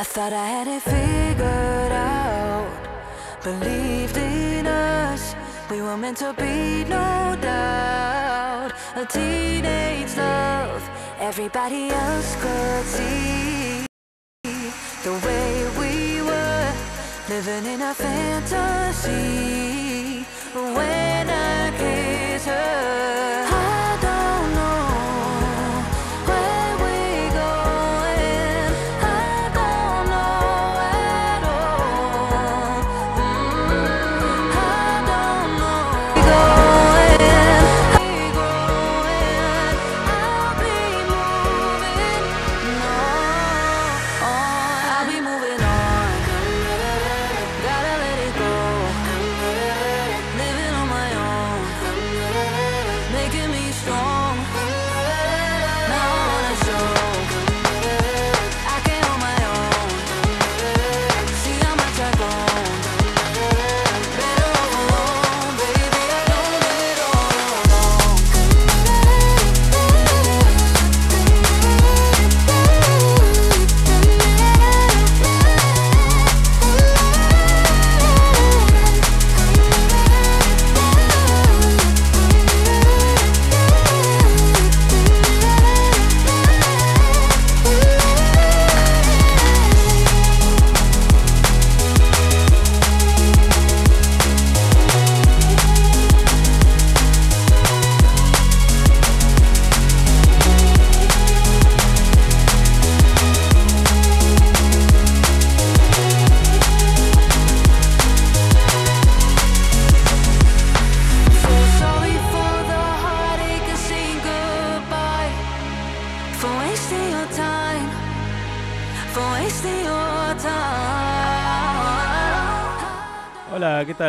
I thought I had it figured out. Believed in us, we were meant to be, no doubt. A teenage love, everybody else could see the way we were living in a fantasy. When I kiss her, I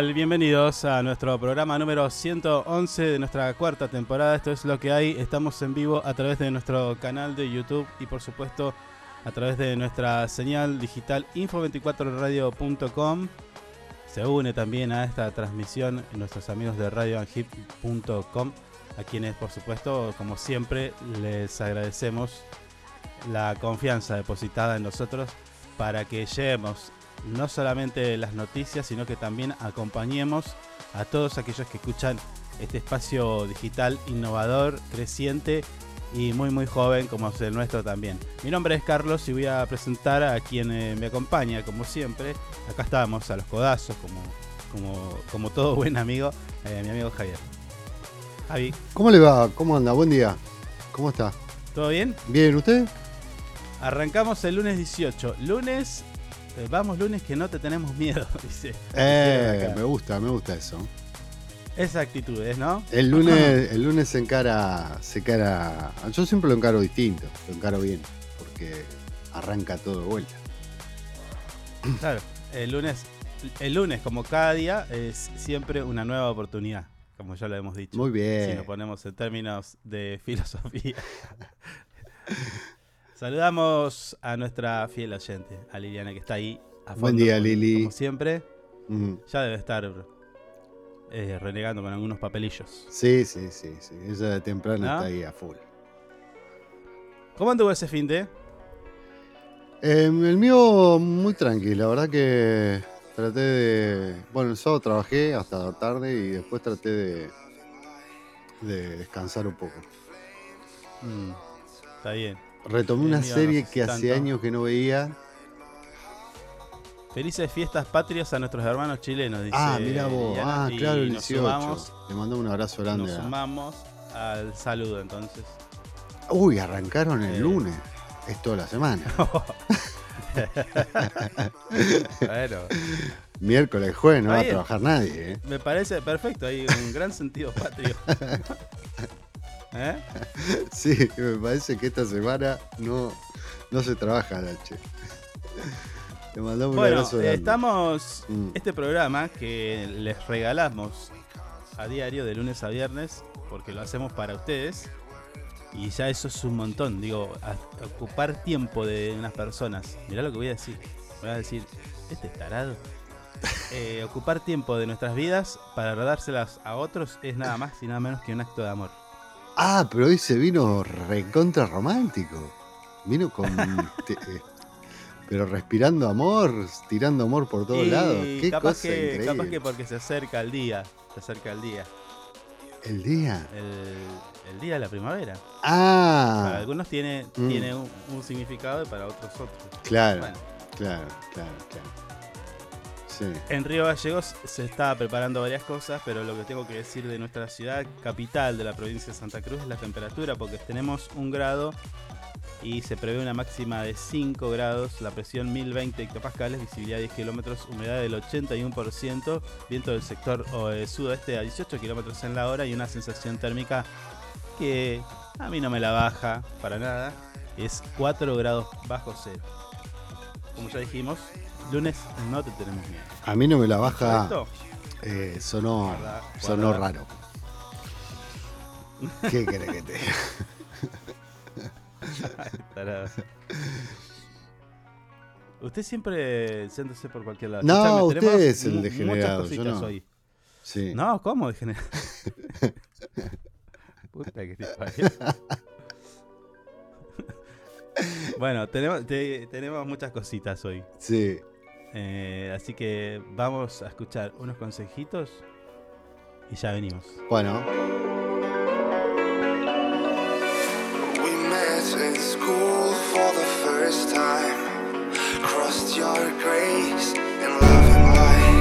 Bienvenidos a nuestro programa número 111 de nuestra cuarta temporada. Esto es lo que hay. Estamos en vivo a través de nuestro canal de YouTube y por supuesto a través de nuestra señal digital info24radio.com. Se une también a esta transmisión nuestros amigos de radioanhip.com, a quienes por supuesto, como siempre, les agradecemos la confianza depositada en nosotros para que llevemos no solamente las noticias, sino que también acompañemos a todos aquellos que escuchan este espacio digital innovador, creciente y muy muy joven como es el nuestro también. Mi nombre es Carlos y voy a presentar a quien eh, me acompaña como siempre. Acá estamos a los codazos como, como, como todo buen amigo, eh, mi amigo Javier. Javi, ¿Cómo le va? ¿Cómo anda? Buen día. ¿Cómo está? ¿todo bien? ¿Bien usted? Arrancamos el lunes 18. Lunes, vamos lunes que no te tenemos miedo, dice. Eh, me gusta, me gusta eso. Esa actitud es, ¿no? El lunes, el lunes se encara, se encara. Yo siempre lo encaro distinto, lo encaro bien, porque arranca todo de vuelta. Claro, el lunes, el lunes como cada día es siempre una nueva oportunidad, como ya lo hemos dicho. Muy Si bien. nos ponemos en términos de filosofía. Saludamos a nuestra fiel oyente, a Liliana que está ahí. A Buen fondo, día, como- Lili. Como siempre, Mm. ya debe estar eh, renegando con algunos papelillos. Sí, sí, sí, sí. Ella de temprano ¿No? está ahí a full. ¿Cómo anduvo ese fin de? Eh, el mío muy tranquilo, la verdad que traté de. Bueno, el sábado trabajé hasta tarde y después traté de, de descansar un poco. Mm, está bien. Retomé una serie que hace años que no veía. Felices fiestas patrias a nuestros hermanos chilenos, dice. Ah, mira vos. Liliana, Ah, claro, el nos 18. sumamos, Le mando un abrazo grande. nos a- sumamos al saludo entonces. Uy, arrancaron el Eh. lunes. Es toda la semana. bueno, Miércoles, jueves, no va a trabajar nadie. ¿eh? me parece perfecto, hay un gran sentido patrio. ¿Eh? Sí, me parece que esta semana no, no se trabaja, Nache. Le mandamos un abrazo grande. estamos. Mm. Este programa que les regalamos a diario de lunes a viernes, porque lo hacemos para ustedes. Y ya eso es un montón. Digo, a- ocupar tiempo de unas personas. Mirá lo que voy a decir. Voy a decir, este tarado. Eh, ocupar tiempo de nuestras vidas para dárselas a otros es nada más y nada menos que un acto de amor. Ah, pero hoy se vino recontra romántico. Vino con. te- eh, Pero respirando amor, tirando amor por todos Y lados. Qué capaz cosa que, increíble. capaz que porque se acerca el día. Se acerca el día. El día. El, el día de la primavera. Para Ah, algunos tiene, Mm. tiene un, un significado y para otros otro. claro, Bueno, claro, claro, claro. En Río Gallegos se está preparando varias cosas, pero lo que tengo que decir de nuestra ciudad capital de la provincia de Santa Cruz es la temperatura, porque tenemos un grado y se prevé una máxima de 5 grados, la presión 1020 hectopascales, visibilidad 10 kilómetros, humedad del 81%, viento del sector eh, sudoeste a 18 kilómetros en la hora y una sensación térmica que a mí no me la baja para nada, es 4 grados bajo cero. Como ya dijimos, lunes no te tenemos miedo. A mí no me la baja. Eh, sonó, Guarda, sonó guarda. raro. ¿Qué querés que te diga? Usted siempre siéntese por cualquier lado. No, Escuchame, usted es el degenerado, yo no. hoy. Sí. No, ¿cómo degenerado? Puta que te bueno, tenemos, te- tenemos muchas cositas hoy. Sí. Eh, así que vamos a escuchar unos consejitos y ya venimos. Bueno, We met in school for the first time. Crossed your grace in loving light.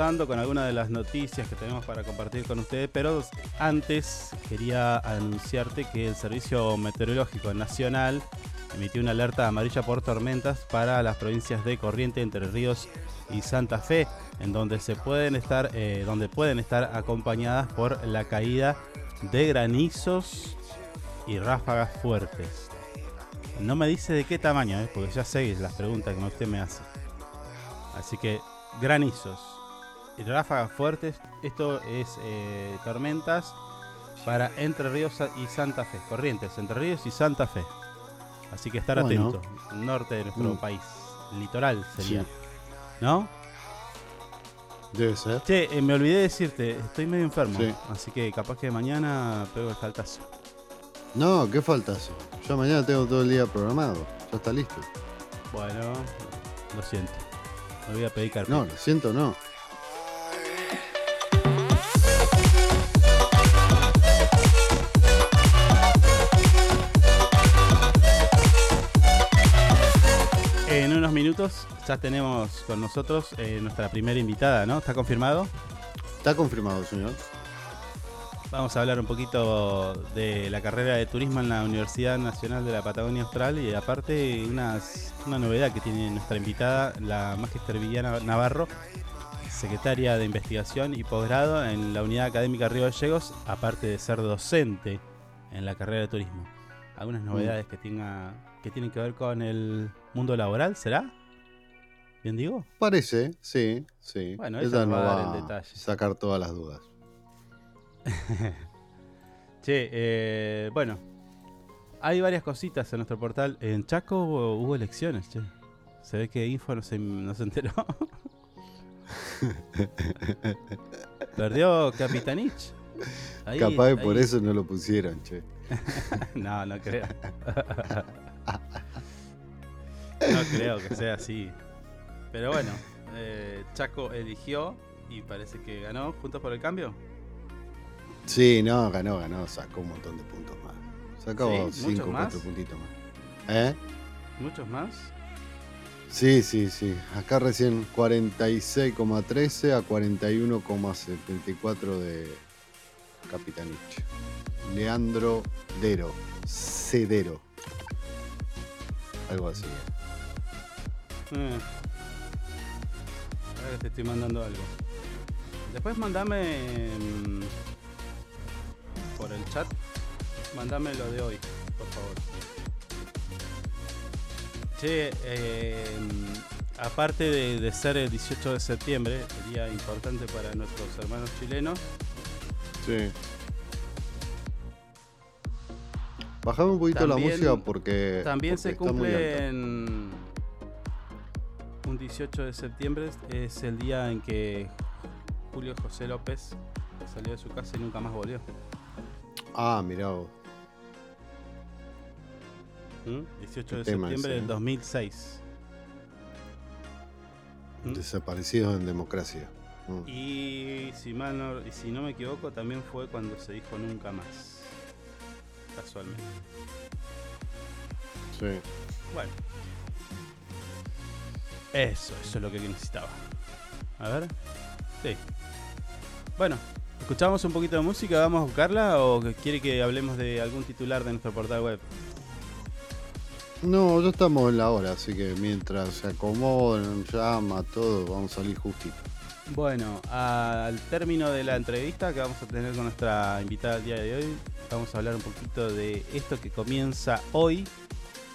Con algunas de las noticias que tenemos para compartir con ustedes, pero antes quería anunciarte que el Servicio Meteorológico Nacional emitió una alerta amarilla por tormentas para las provincias de Corrientes, Entre Ríos y Santa Fe, en donde se pueden estar, eh, donde pueden estar acompañadas por la caída de granizos y ráfagas fuertes. No me dice de qué tamaño, eh, porque ya sé las preguntas que usted me hace. Así que granizos ráfagas fuertes. Esto es eh, tormentas para Entre Ríos y Santa Fe. Corrientes, Entre Ríos y Santa Fe. Así que estar Bueno. atento. Norte de nuestro Mm. país. Litoral sería. Sí. ¿No? Debe ser. Che, eh, me olvidé de decirte, estoy medio enfermo. Sí. Así que capaz que mañana pego el faltazo. No, ¿qué falta hace? Yo mañana tengo todo el día programado. Ya está listo. Bueno, lo siento. Me voy a pedir carpeta. No, lo siento, no. Minutos ya tenemos con nosotros eh, nuestra primera invitada, ¿no? ¿Está confirmado? Está confirmado, señor. Vamos a hablar un poquito de la carrera de turismo en la Universidad Nacional de la Patagonia Austral y aparte unas- una novedad que tiene nuestra invitada, la Magister Villana Navarro, secretaria de Investigación y Posgrado en la Unidad Académica Río Gallegos, aparte de ser docente en la carrera de turismo. Algunas novedades que, tenga, que tienen que ver con el mundo laboral, ¿será? ¿Bien digo? Parece, sí, sí. Bueno, ella no va a dar va el a detalle. sacar todas las dudas. Che, eh, bueno, hay varias cositas en nuestro portal. En Chaco hubo, hubo elecciones, che. Se ve que Info no se, no se enteró. Perdió Capitanich. Ahí- Capaz que por ahí- eso no lo pusieron, che. no, no creo. no creo que sea así. Pero bueno, eh, Chaco eligió y parece que ganó Juntos por el Cambio. Sí, no, ganó, ganó, sacó un montón de puntos más. Sacó Sí, ¿muchos 5 o más? 4 puntitos más. ¿Eh? Muchos más. Sí, sí, sí. Acá recién 46,13 a 41,74 de Capitanich. Leandro Dero. Cedero. Algo así. Eh. Ahora que te estoy mandando algo. Después mandame mm, por el chat. Mandame lo de hoy, por favor. Che, eh, mm, aparte de, de ser el 18 de septiembre, día importante para nuestros hermanos chilenos, Sí. Bajame un poquito la música porque. También porque se está un 18 de septiembre, es el día en que Julio José López salió de su casa y nunca más volvió. Ah, mirá vos. ¿Mm? 18 de Qué tema septiembre ese, del ¿eh? 2006. ¿Mm? Desaparecidos en democracia. Mm. Y si, mal no, y si no me equivoco, también fue cuando se dijo nunca más. Casualmente. Sí. Bueno. Eso, eso es lo que necesitaba. A ver. Sí. Bueno, ¿escuchamos un poquito de música? ¿Vamos a buscarla o quiere que hablemos de algún titular de nuestro portal web? No, ya estamos en la hora, así que mientras se acomodan, llama, todo, vamos a salir justito. Bueno, al término de la entrevista que vamos a tener con nuestra invitada el día de hoy, vamos a hablar un poquito de esto que comienza hoy,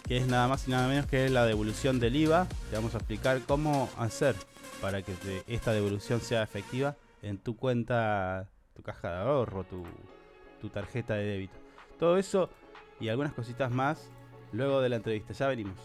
que es nada más y nada menos que la devolución del IVA. Te vamos a explicar cómo hacer para que esta devolución sea efectiva en tu cuenta, tu caja de ahorro, tu, tarjeta de débito. Todo eso y algunas cositas más luego de la entrevista. Ya venimos.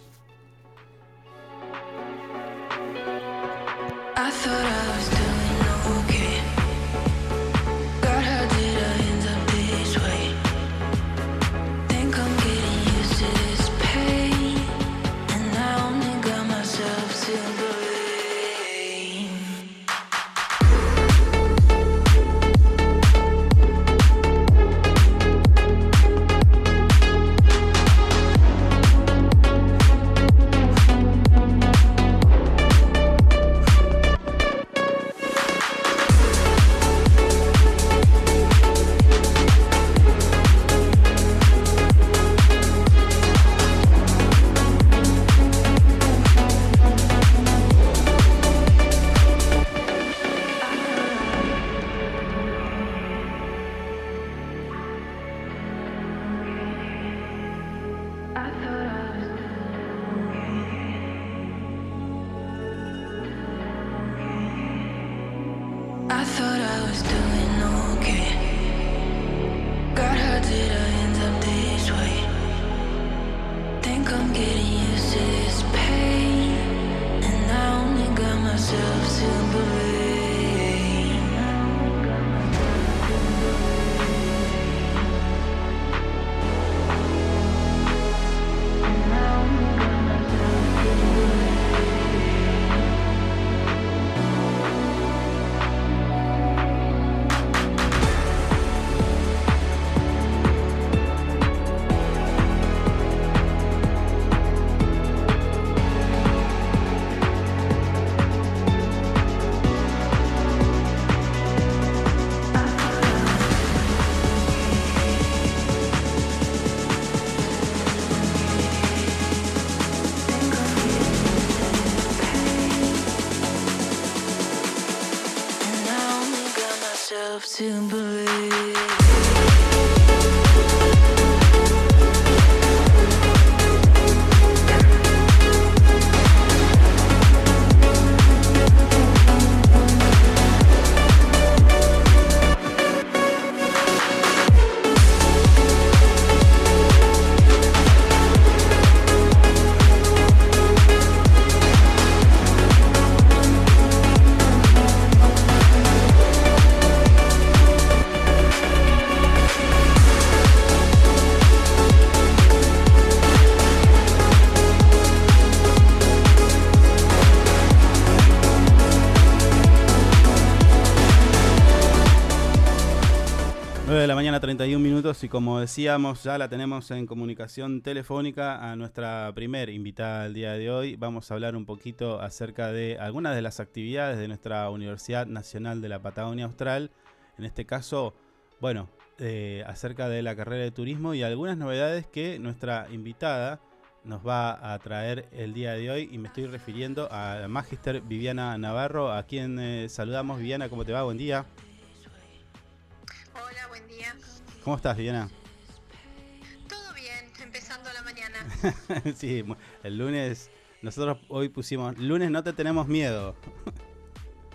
to believe. Minutos y como decíamos ya la tenemos en comunicación telefónica a nuestra primer invitada del día de hoy. Vamos a hablar un poquito acerca de algunas de las actividades de nuestra Universidad Nacional de la Patagonia Austral. En este caso, bueno, eh, acerca de la carrera de turismo y algunas novedades que nuestra invitada nos va a traer el día de hoy y me estoy refiriendo a la Magister Viviana Navarro, a quien eh, saludamos. Viviana, ¿cómo te va? Buen día. ¿Cómo estás, Viviana? Todo bien, empezando la mañana. sí, el lunes, nosotros hoy pusimos, lunes no te tenemos miedo.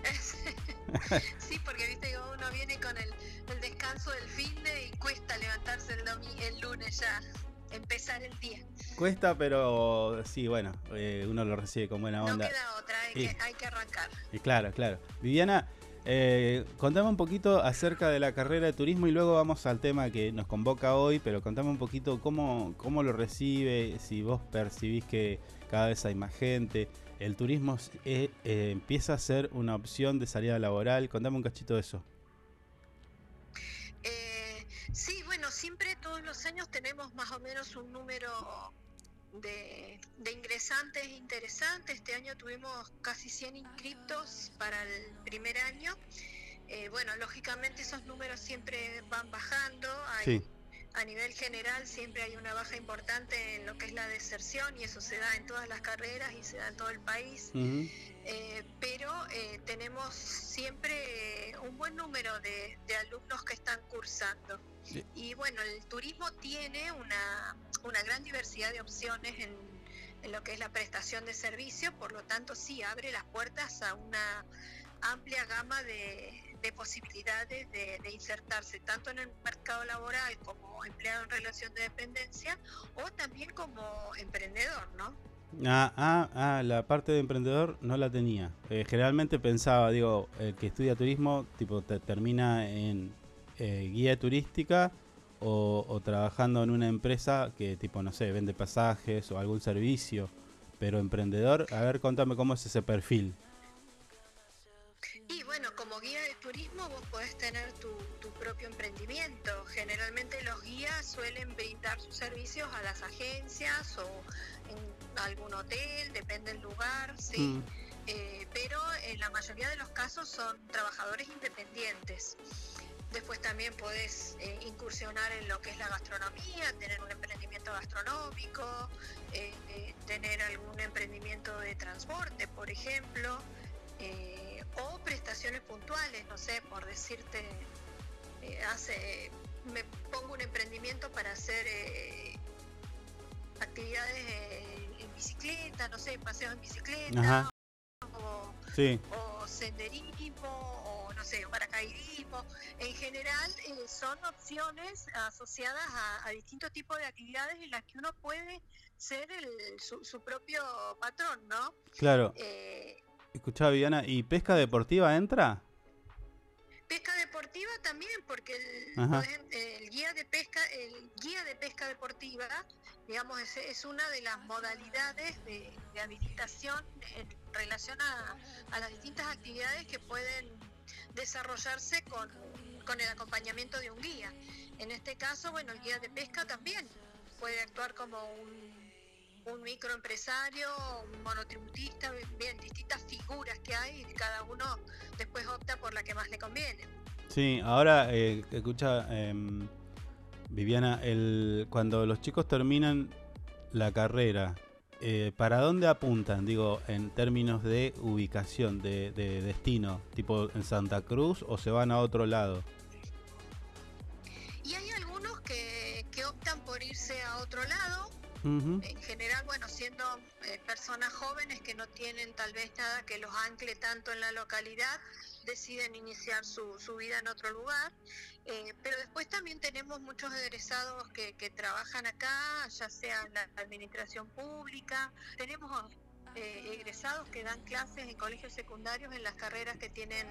sí, porque viste que uno viene con el, el descanso del fin de y cuesta levantarse el, el lunes ya, empezar el día. Cuesta, pero sí, bueno, eh, uno lo recibe con buena No onda. queda otra, hay, Sí. que, hay que arrancar. Y claro, claro. Viviana, eh, contame un poquito acerca de la carrera de turismo y luego vamos al tema que nos convoca hoy, pero contame un poquito cómo, cómo lo recibe, si vos percibís que cada vez hay más gente. El turismo eh, eh, empieza a ser una opción de salida laboral. Contame un cachito de eso. Eh, sí, bueno, siempre todos los años tenemos más o menos un número de, de ingresantes interesantes. Este año tuvimos casi 100 inscriptos para el primer año. Eh, bueno, lógicamente esos números siempre van bajando. Hay, Sí. A nivel general siempre hay una baja importante en lo que es la deserción y eso se da en todas las carreras y se da en todo el país. Eh, pero eh, tenemos siempre un buen número de, de alumnos que están cursando. Sí. Y bueno, el turismo tiene una, una gran diversidad de opciones en, en lo que es la prestación de servicio, por lo tanto sí abre las puertas a una amplia gama de, de posibilidades de, de insertarse tanto en el mercado laboral como empleado en relación de dependencia o también como emprendedor, ¿no? Ah, ah, ah, la parte de emprendedor no la tenía. Eh, generalmente pensaba, digo, el que estudia turismo, tipo, te- termina en eh, guía turística o, o trabajando en una empresa que, tipo, no sé, vende pasajes o algún servicio. Pero emprendedor, a ver, contame cómo es ese perfil. Y bueno, como guía de turismo vos podés tener tu, tu propio emprendimiento. Generalmente los guías suelen brindar sus servicios a las agencias o en algún hotel, depende del lugar, sí. Mm. Eh, pero en la mayoría de los casos son trabajadores independientes. Después también podés eh, incursionar en lo que es la gastronomía, tener un emprendimiento gastronómico, eh, tener algún emprendimiento de transporte, por ejemplo, eh, o prestaciones puntuales, no sé, por decirte, eh, hace, me pongo un emprendimiento para hacer eh, actividades en bicicleta, no sé, paseos en bicicleta, Ajá. o Sí. o senderismo o no sé, paracaidismo. En general eh, son opciones asociadas a, a distintos tipos de actividades en las que uno puede ser el- su, su propio patrón, ¿no? Claro. Eh, Escuchá, Viviana, ¿y pesca deportiva entra? pesca deportiva también, porque el, guía de pesca, el guía de pesca deportiva, digamos, es, es una de las modalidades de, de habilitación en relación a, a las distintas actividades que pueden desarrollarse con, con el acompañamiento de un guía. En este caso, bueno, el guía de pesca también puede actuar como un, un microempresario, un monotributista, bien, distintas figuras que hay y cada uno después opta por la que más le conviene. Sí, ahora eh, escucha, em, Viviana, el, cuando los chicos terminan la carrera, eh, ¿para dónde apuntan? Digo, en términos de ubicación, de, de destino, tipo en Santa Cruz o se van a otro lado. Y hay algunos que, que optan por irse a otro lado, en general, bueno, siendo eh, personas jóvenes que no tienen tal vez nada que los ancle tanto en la localidad, deciden iniciar su, su vida en otro lugar. Eh, pero después también tenemos muchos egresados que, que trabajan acá, ya sea en la administración pública. Tenemos eh, egresados que dan clases en colegios secundarios en las carreras que tienen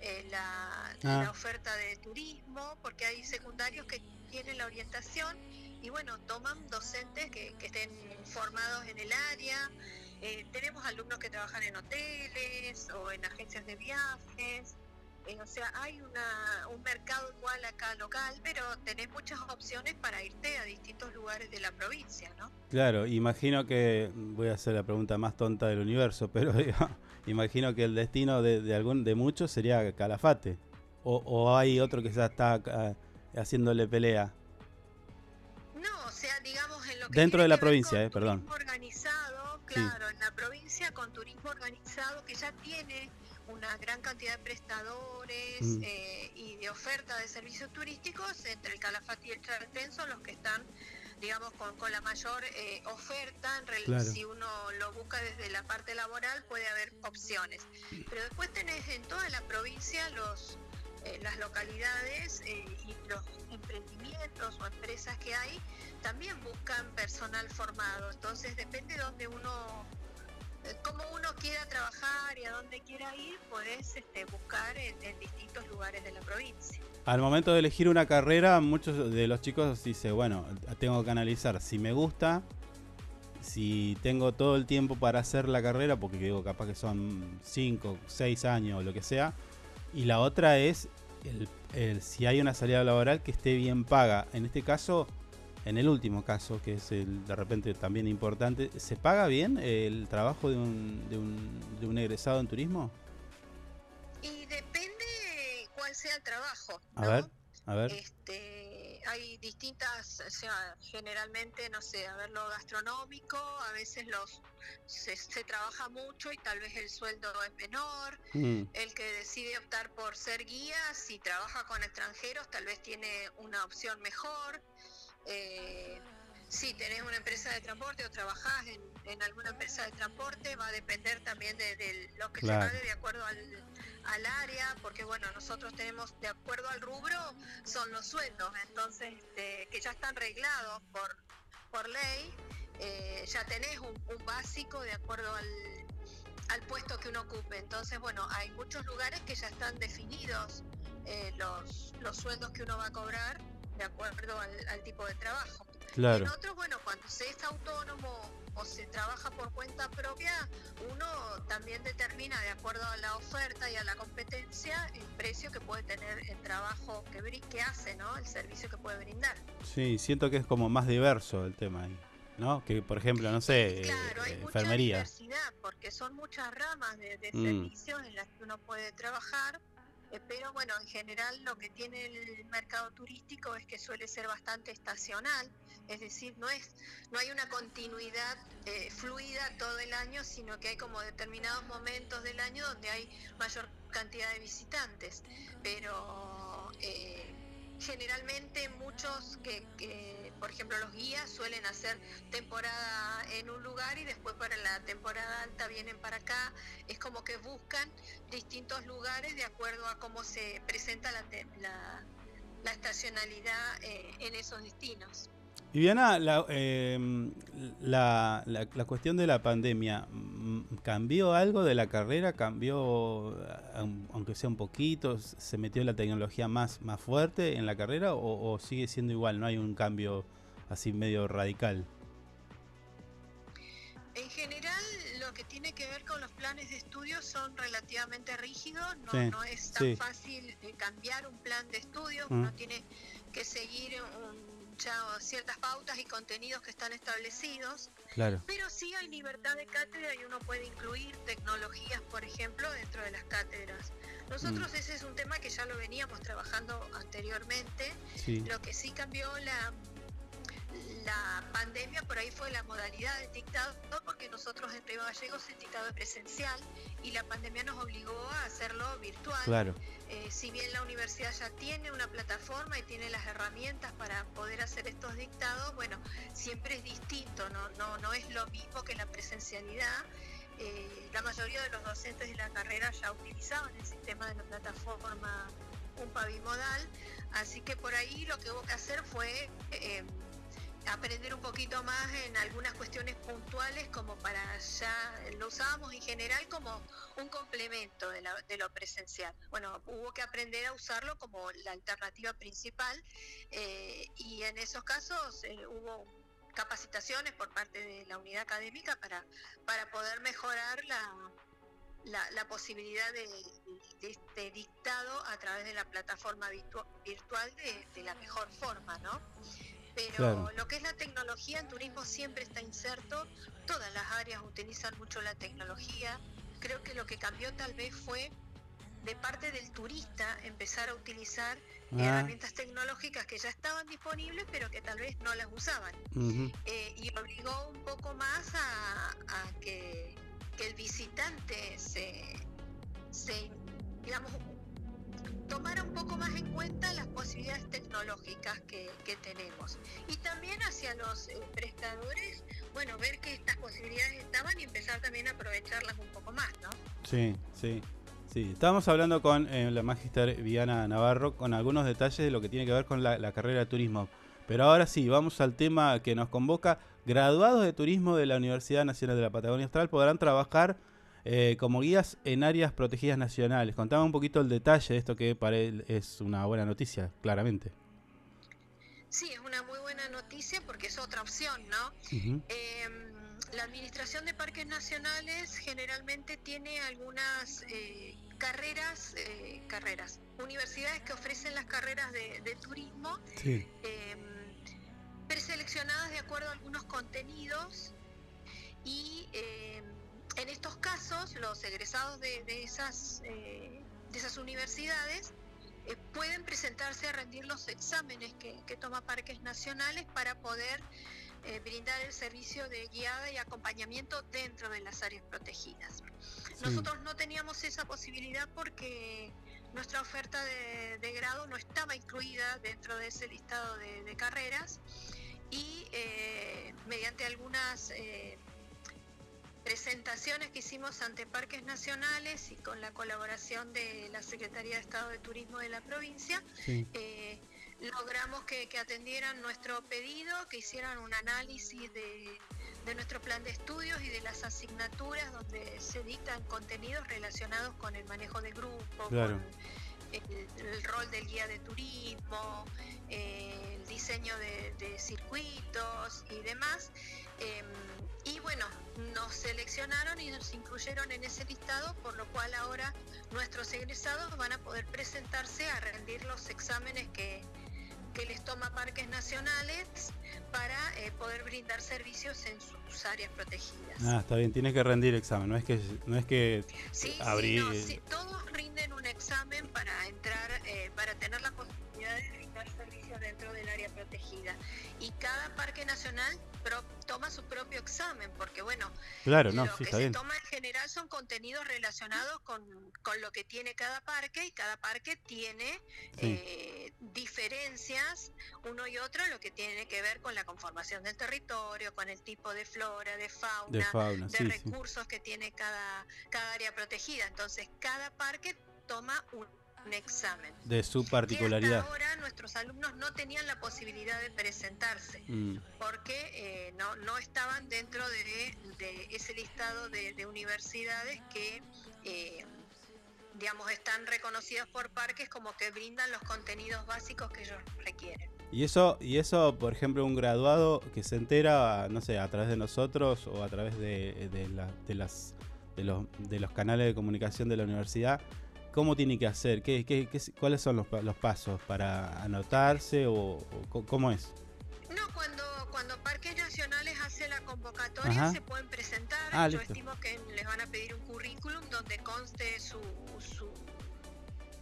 eh, la, Ah. la oferta de turismo, porque hay secundarios que tienen la orientación y bueno, toman docentes que, estén formados en el área. Eh, tenemos alumnos que trabajan en hoteles o en agencias de viajes. Eh, o sea, hay una, un mercado igual acá local, pero tenés muchas opciones para irte a distintos lugares de la provincia, ¿no? Claro, imagino que, voy a hacer la pregunta más tonta del universo, pero digo, imagino que el destino de, algún de muchos sería Calafate. O, o hay otro que ya está ah, haciéndole pelea. Digamos en lo que Dentro de la provincia, eh, perdón. organizado, Sí. claro, en la provincia con turismo organizado que ya tiene una gran cantidad de prestadores Mm. eh, y de oferta de servicios turísticos, entre el Calafate y el Chaltén son los que están, digamos, con, con la mayor eh, oferta. En realidad, Claro. si uno lo busca desde la parte laboral, puede haber opciones. Pero después tenés en toda la provincia los eh, las localidades eh, y los emprendimientos o empresas que hay también buscan personal formado. Entonces depende de donde uno, eh, cómo uno quiera trabajar y a dónde quiera ir, podés este, buscar en, en distintos lugares de la provincia. Al momento de elegir una carrera, muchos de los chicos dicen, bueno, tengo que analizar si me gusta, si tengo todo el tiempo para hacer la carrera, porque digo, capaz que son 5, 6 años o lo que sea. Y la otra es el, el- si hay una salida laboral que esté bien paga. En este caso, en el último caso, que es el de repente también importante, ¿se paga bien el trabajo de un, de un, de un egresado en turismo? Y depende cuál sea el trabajo. A ver, a ver. Este, hay distintas, o sea, generalmente, no sé, a ver lo gastronómico, a veces los se, se trabaja mucho y tal vez el sueldo es menor. Mm. El que decide optar por ser guía, si trabaja con extranjeros, tal vez tiene una opción mejor. Eh, si tenés una empresa de transporte o trabajás en, en alguna empresa de transporte, va a depender también de, de lo que Claro. se pague de acuerdo al, al área, porque bueno, nosotros tenemos, de acuerdo al rubro, son los sueldos, entonces, este, que ya están reglados por, por ley, eh, ya tenés un, básico de acuerdo al, al puesto que uno ocupe. Entonces, bueno, hay muchos lugares que ya están definidos eh, los, los sueldos que uno va a cobrar de acuerdo al tipo de trabajo. Claro. En otros, bueno, cuando se es autónomo o se trabaja por cuenta propia, uno también determina de acuerdo a la oferta y a la competencia el precio que puede tener el trabajo que, que hace, ¿no? El servicio que puede brindar. Sí, siento que es como más diverso el tema ahí, ¿no? Que por ejemplo, no sé, Claro, hay eh, mucha enfermería. diversidad porque son muchas ramas de, de Mm. servicios en las que uno puede trabajar, eh, pero bueno, en general lo que tiene el mercado turístico es que suele ser bastante estacional, es decir, no es no hay una continuidad eh, fluida todo el año, sino que hay como determinados momentos del año donde hay mayor cantidad de visitantes, pero eh, generalmente muchos que, que, por ejemplo los guías suelen hacer temporada en un lugar y después para la temporada alta vienen para acá. Es como que buscan distintos lugares de acuerdo a cómo se presenta la, la estacionalidad eh, en esos destinos Viviana, la, eh, la, la- la cuestión de la pandemia, mm, ¿cambió algo de la carrera? ¿Cambió, aun- aunque sea un poquito? ¿Se metió la tecnología más, más fuerte en la carrera o, o sigue siendo igual? ¿No hay un cambio así medio radical? En general, lo que tiene que ver con los planes de estudio son relativamente rígidos, no, Sí, no es tan sí. fácil eh, cambiar un plan de estudio, Mm. uno tiene que seguir un- ya ciertas pautas y contenidos que están establecidos, Claro. pero sí hay libertad de cátedra y uno puede incluir tecnologías, por ejemplo, dentro de las cátedras. Nosotros Mm. ese es un tema que ya lo veníamos trabajando anteriormente, Sí. lo que sí cambió la la pandemia por ahí fue la modalidad del dictado, porque nosotros en Río Gallegos el dictado es presencial y la pandemia nos obligó a hacerlo virtual. Claro. Eh, si bien la universidad ya tiene una plataforma y tiene las herramientas para poder hacer estos dictados, bueno, siempre es distinto, no, no, no es lo mismo que la presencialidad. Eh, la mayoría de los docentes de la carrera ya utilizaban el sistema de la plataforma un pavimodal, así que por ahí lo que hubo que hacer fue eh, aprender un poquito más en algunas cuestiones puntuales como para ya lo usábamos en general como un complemento de, la- lo presencial. Bueno, hubo que aprender a usarlo como la alternativa principal eh, y en esos casos eh, hubo capacitaciones por parte de la unidad académica para, para poder mejorar la, la, posibilidad de, este dictado a través de la plataforma virtu- virtual de, de la mejor forma, ¿no? Pero Claro. lo que es la tecnología en turismo siempre está inserto, todas las áreas utilizan mucho la tecnología. Creo que lo que cambió tal vez fue de parte del turista empezar a utilizar Ah. herramientas tecnológicas que ya estaban disponibles pero que tal vez no las usaban eh, y obligó un poco más a, a que, que el visitante se, se, digamos, tomara un poco más en cuenta las posibilidades tecnológicas que, tenemos. Y también hacia los eh, prestadores, bueno, ver que estas posibilidades estaban y empezar también a aprovecharlas un poco más, ¿no? Sí, sí. Sí, estábamos hablando con eh, la magister Viana Navarro con algunos detalles de lo que tiene que ver con la carrera de turismo. Pero ahora sí, vamos al tema que nos convoca. Graduados de turismo de la Universidad Nacional de la Patagonia Austral podrán trabajar eh, como guías en áreas protegidas nacionales. Contame un poquito el detalle de esto que para él es una buena noticia, claramente. Sí, es una muy buena noticia porque es otra opción, ¿no? Eh, la Administración de Parques Nacionales generalmente tiene algunas eh, carreras, eh, carreras, universidades que ofrecen las carreras de, de turismo Sí. eh, preseleccionadas de acuerdo a algunos contenidos y eh, en estos casos los egresados de, de esas, eh, de esas universidades eh, pueden presentarse a rendir los exámenes que, que toma Parques Nacionales para poder eh, brindar el servicio de guiada y acompañamiento dentro de las áreas protegidas. Nosotros no teníamos esa posibilidad porque nuestra oferta de, de grado no estaba incluida dentro de ese listado de, de carreras y mediante algunas presentaciones que hicimos ante parques nacionales y con la colaboración de la Secretaría de Estado de Turismo de la provincia, Sí. eh, logramos que, que atendieran nuestro pedido, que hicieran un análisis de, de nuestro plan de estudios y de las asignaturas donde se dictan contenidos relacionados con el manejo del grupo, Claro. con el, el rol del guía de turismo, eh, el diseño de, de circuitos y demás. Em, y bueno, nos seleccionaron y nos incluyeron en ese listado, por lo cual ahora nuestros egresados van a poder presentarse a rendir los exámenes que, que les toma Parques Nacionales para eh, poder brindar servicios en sus áreas protegidas. Ah, está bien, tienes que rendir examen, no es que no es que Sí, sí, abrir no, sí, todos rinden un examen para entrar, eh, para tener la posibilidad de brindar servicios dentro del área protegida. Y cada parque nacional pro- toma su propio examen, porque bueno, Claro, no, lo sí, que está se bien. toma en general son contenidos relacionados con, con lo que tiene cada parque y cada parque tiene Sí. eh, diferencias uno y otro, lo que tiene que ver con la conformación del territorio, con el tipo de flora, de fauna, De fauna, de sí, sí. recursos que tiene cada, cada área protegida. Entonces, cada parque toma un, un examen. de su Y hasta particularidad. ahora nuestros alumnos no tenían la posibilidad de presentarse Mm. porque eh, no, no estaban dentro de, de ese listado de, de universidades que, eh, digamos, están reconocidas por parques como que brindan los contenidos básicos que ellos requieren. Y eso, y eso, por ejemplo, un graduado que se entera, no sé, a través de nosotros o a través de, de, la- de las, de, los, de los canales de comunicación de la universidad, ¿cómo tiene que hacer? ¿Qué, qué, qué- ¿Cuáles son los, los pasos para anotarse o, o cómo es? Nacionales hace la convocatoria Ajá. se pueden presentar. Ah, Yo listo. estimo que les van a pedir un currículum donde conste su, su,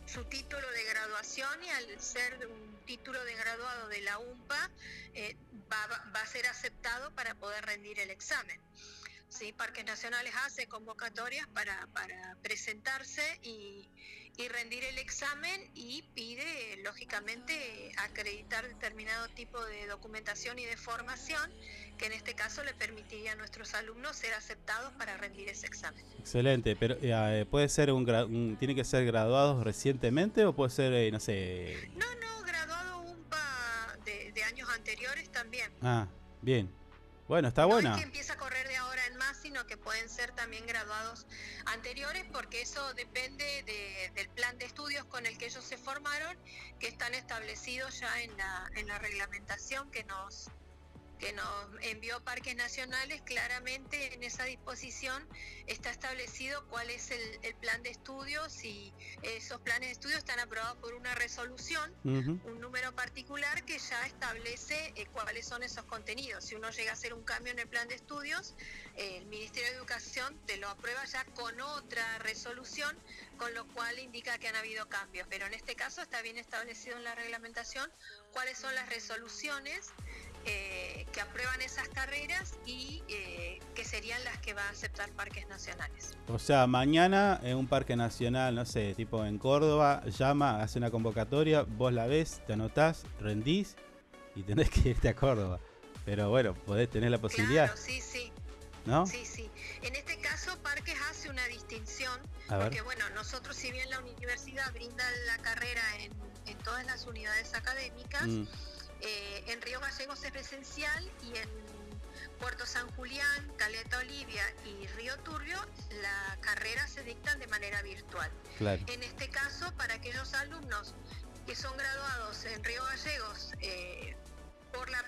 su título de graduación y al ser un título de graduado de la UMPA eh, va, va a ser aceptado para poder rendir el examen. ¿sí? Parques Nacionales hace convocatorias para, para presentarse y, y rendir el examen y pide, lógicamente, acreditar determinado tipo de documentación y de formación que en este caso le permitiría a nuestros alumnos ser aceptados para rendir ese examen. Excelente, pero eh, puede ser un, un- tiene que ser graduados recientemente o puede ser, eh, no sé. No, no, graduado UMPA de, de años anteriores también. Ah, bien. Bueno, está No buena. es que empieza a correr de ahora en más, sino que pueden ser también graduados anteriores, porque eso depende de- del plan de estudios con el que ellos se formaron, que están establecidos ya en la, en la reglamentación que nos que nos envió Parques Nacionales, claramente en esa disposición está establecido cuál es el, el plan de estudios y esos planes de estudios están aprobados por una resolución un número particular que ya establece eh, cuáles son esos contenidos. Si uno llega a hacer un cambio en el plan de estudios, eh, el Ministerio de Educación te lo aprueba ya con otra resolución, con lo cual indica que han habido cambios. Pero en este caso está bien establecido en la reglamentación cuáles son las resoluciones eh, que aprueban esas carreras y eh, que serían las que va a aceptar Parques Nacionales. O sea, mañana en un parque nacional, no sé, tipo en Córdoba, llama, hace una convocatoria, vos la ves, te anotás, rendís y tenés que irte a Córdoba. Pero bueno, podés tener la posibilidad, Claro, sí, sí. ¿no? Sí, sí. En este caso, Parques hace una distinción, porque bueno, nosotros si bien la universidad brinda la carrera en, en todas las unidades académicas, Mm. Eh, en Río Gallegos es presencial y en Puerto San Julián, Caleta Olivia y Río Turbio la carrera se dictan de manera virtual. Claro. En este caso, para aquellos alumnos que son graduados en Río Gallegos eh, por la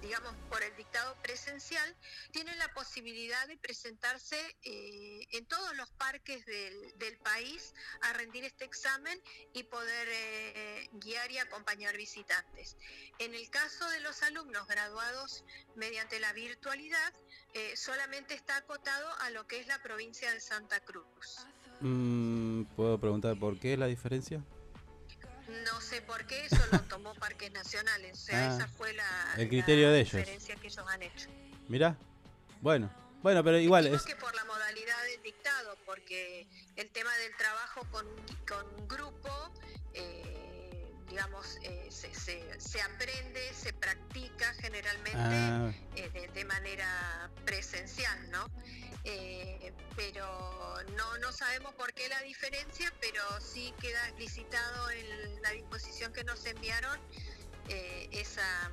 digamos por el dictado presencial, tienen la posibilidad de presentarse eh, en todos los parques del, del país a rendir este examen y poder eh, guiar y acompañar visitantes. En el caso de los alumnos graduados mediante la virtualidad, eh, solamente está acotado a lo que es la provincia de Santa Cruz. Mm, ¿Puedo preguntar por qué la diferencia? No sé por qué eso lo tomó Parques Nacionales, o sea, Ah, esa fue la, el criterio la de ellos. diferencia que ellos han hecho. Mirá. Bueno, bueno, pero igual es. que por la modalidad del dictado, porque el tema del trabajo con, con un grupo, eh, digamos, eh, se, se- se aprende, se practica generalmente Ah. eh, de, de manera presencial, ¿no? Eh, pero no, no sabemos por qué la diferencia, pero sí queda explicitado en la disposición que nos enviaron esa,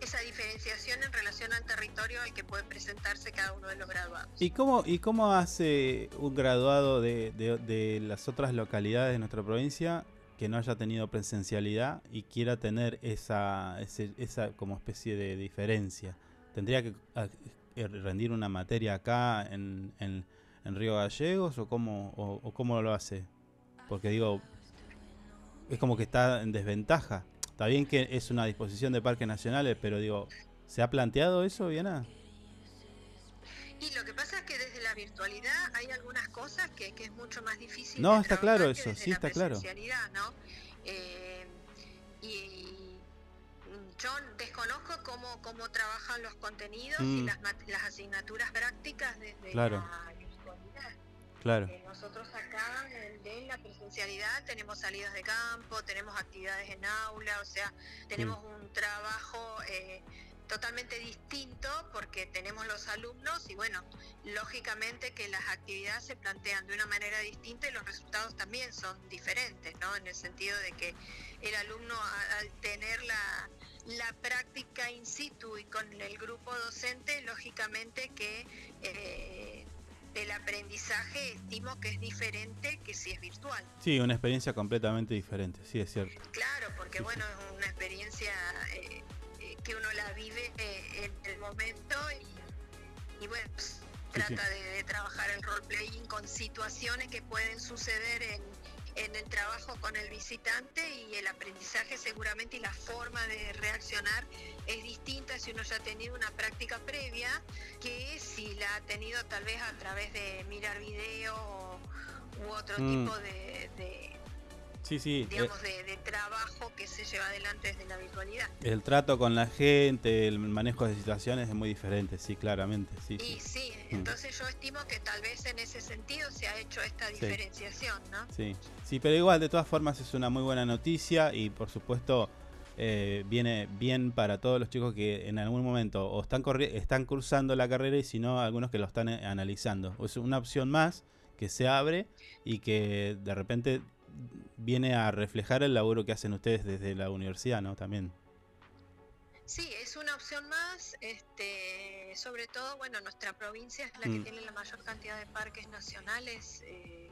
esa diferenciación en relación al territorio al que puede presentarse cada uno de los graduados. ¿Y cómo, ¿Y cómo hace un graduado de, de- de las otras localidades de nuestra provincia que no haya tenido presencialidad y quiera tener esa, ese- esa como especie de diferencia? ¿Tendría que eh, rendir una materia acá en, en- en Río Gallegos o cómo, o, o cómo lo hace? Porque digo, es como que está en desventaja. Está bien que es una disposición de parques nacionales, pero digo, ¿se ha planteado eso, Viana? Y lo que pasa es que virtualidad hay algunas cosas que, que es mucho más difícil. No, de está claro eso, sí, está claro. Eh, y yo desconozco cómo, cómo trabajan los contenidos y Mm. las, las asignaturas prácticas desde Claro. la virtualidad. Claro. Eh, nosotros acá en, en la presencialidad tenemos salidas de campo, tenemos actividades en aula, o sea, tenemos un trabajo eh, totalmente distinto porque tenemos los alumnos y bueno, lógicamente que las actividades se plantean de una manera distinta y los resultados también son diferentes, ¿no? En el sentido de que el alumno al tener la, la práctica in situ y con el grupo docente, lógicamente que eh, el aprendizaje estimo que es diferente que si es virtual. Sí, una experiencia completamente diferente, sí, es cierto. Claro, porque bueno, es una experiencia eh, que uno la vive eh, en el momento y, y bueno, pues, Sí, trata sí. De, de trabajar el role-playing con situaciones que pueden suceder en, en el trabajo con el visitante y el aprendizaje seguramente y la forma de reaccionar es distinta si uno ya ha tenido una práctica previa que si la ha tenido tal vez a través de mirar video o, u otro Mm. tipo de, de- Sí, sí. eh, digamos, de, de trabajo que se lleva adelante desde la virtualidad. el trato con la gente, el manejo de situaciones es muy diferente, sí, claramente. Sí, Y sí. sí, Mm. entonces yo estimo que tal vez en ese sentido se ha hecho esta diferenciación, ¿no? Sí, sí, pero igual de todas formas es una muy buena noticia y por supuesto eh, viene bien para todos los chicos que en algún momento o están, están cursando la carrera y si no algunos que lo están eh, analizando. Es una opción más que se abre y que de repente viene a reflejar el laburo que hacen ustedes desde la universidad, ¿no? También. Sí, es una opción más, este, sobre todo, bueno, nuestra provincia es la que Mm. tiene la mayor cantidad de parques nacionales eh,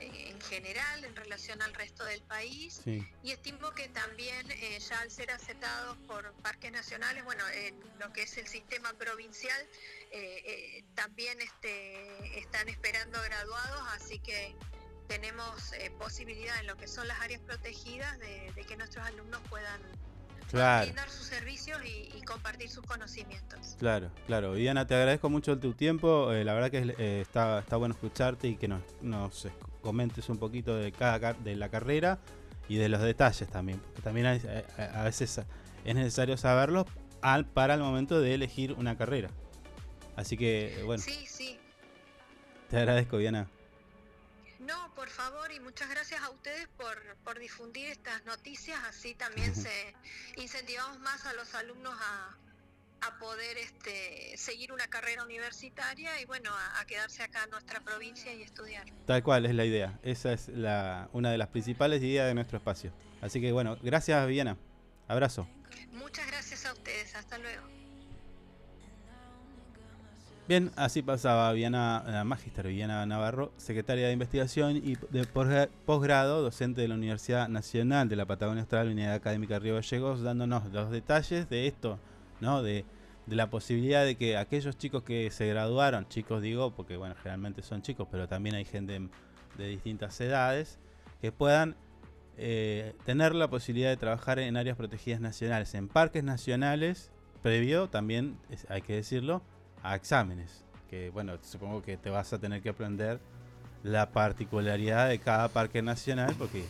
eh, en general en relación al resto del país. Sí. Y estimo que también eh, ya al ser aceptados por parques nacionales, bueno, en lo que es el sistema provincial, eh, también este, están esperando graduados, así que tenemos eh, posibilidad en lo que son las áreas protegidas de, de que nuestros alumnos puedan Claro. brindar sus servicios y, y compartir sus conocimientos. Claro, claro. Diana, te agradezco mucho tu tiempo. eh, la verdad que eh, está, está bueno escucharte y que nos, nos es- comentes un poquito de cada de la carrera y de los detalles también. Porque también hay- eh, a, a veces es necesario saberlos al, para el momento de elegir una carrera. Así que, eh, bueno, Sí, sí. te agradezco, Diana. No, por favor, y muchas gracias a ustedes por, por difundir estas noticias, así también se incentivamos más a los alumnos a, a poder este, seguir una carrera universitaria y bueno, a, a quedarse acá en nuestra provincia y estudiar. Tal cual es la idea. Esa es la, una de las principales ideas de nuestro espacio. Así que, bueno, gracias, Diana. Abrazo. Muchas gracias a ustedes, hasta luego. Bien, así pasaba Viana, Magister Viviana Navarro, secretaria de Investigación y de posgra- posgrado, docente de la Universidad Nacional de la Patagonia Austral, Unidad Académica Río Gallegos, dándonos los detalles de esto, ¿no? De, de la posibilidad de que aquellos chicos que se graduaron, chicos digo, porque bueno, generalmente son chicos, pero también hay gente de distintas edades, que puedan eh, tener la posibilidad de trabajar en áreas protegidas nacionales, en parques nacionales, previo también, hay que decirlo, a exámenes. Que bueno, supongo que te vas a tener que aprender la particularidad de cada parque nacional porque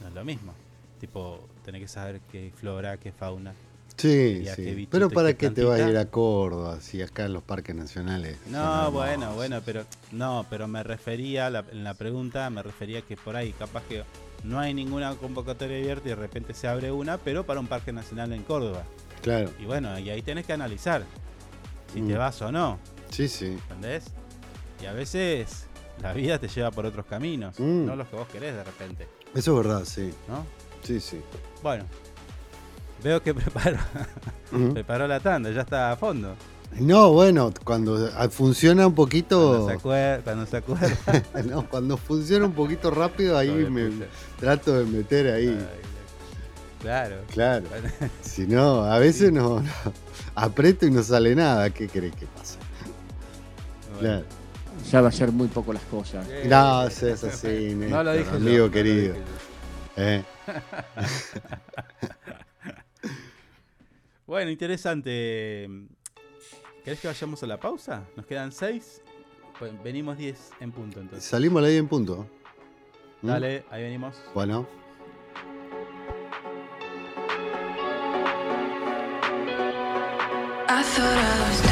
no es lo mismo. Tipo, tener que saber qué flora, qué fauna. Sí, sí. Pero ¿para qué te vas a ir a Córdoba si acá en los parques nacionales? No, bueno, bueno, pero no, pero me refería la- en la pregunta, me refería que por ahí capaz que no hay ninguna convocatoria abierta y de repente se abre una, pero para un parque nacional en Córdoba. Claro. Y bueno, y ahí tenés que analizar si te Mm. vas o no. Sí, sí. ¿Entendés? Y a veces la vida te lleva por otros caminos, Mm. no los que vos querés de repente. Eso es verdad, sí. ¿No? Sí, sí. Bueno, veo que preparó, preparó la tanda, ya está a fondo. No, bueno, cuando ah, funciona un poquito. Cuando se acuer- cuando se acuerda. no, cuando funciona un poquito rápido, ahí me trato de meter ahí. Claro. Claro. Si no, a veces no, no. Aprieto y no sale nada. ¿Qué querés que pase? Claro. Ya va a ser muy poco las cosas. No seas así, No lo yo, amigo no lo querido. Eh. bueno, interesante. ¿Querés que vayamos a la pausa? Nos quedan seis. Pues venimos 10 en punto entonces. Salimos ahí en punto. ¿Mm? Dale, ahí venimos. Bueno. I thought I was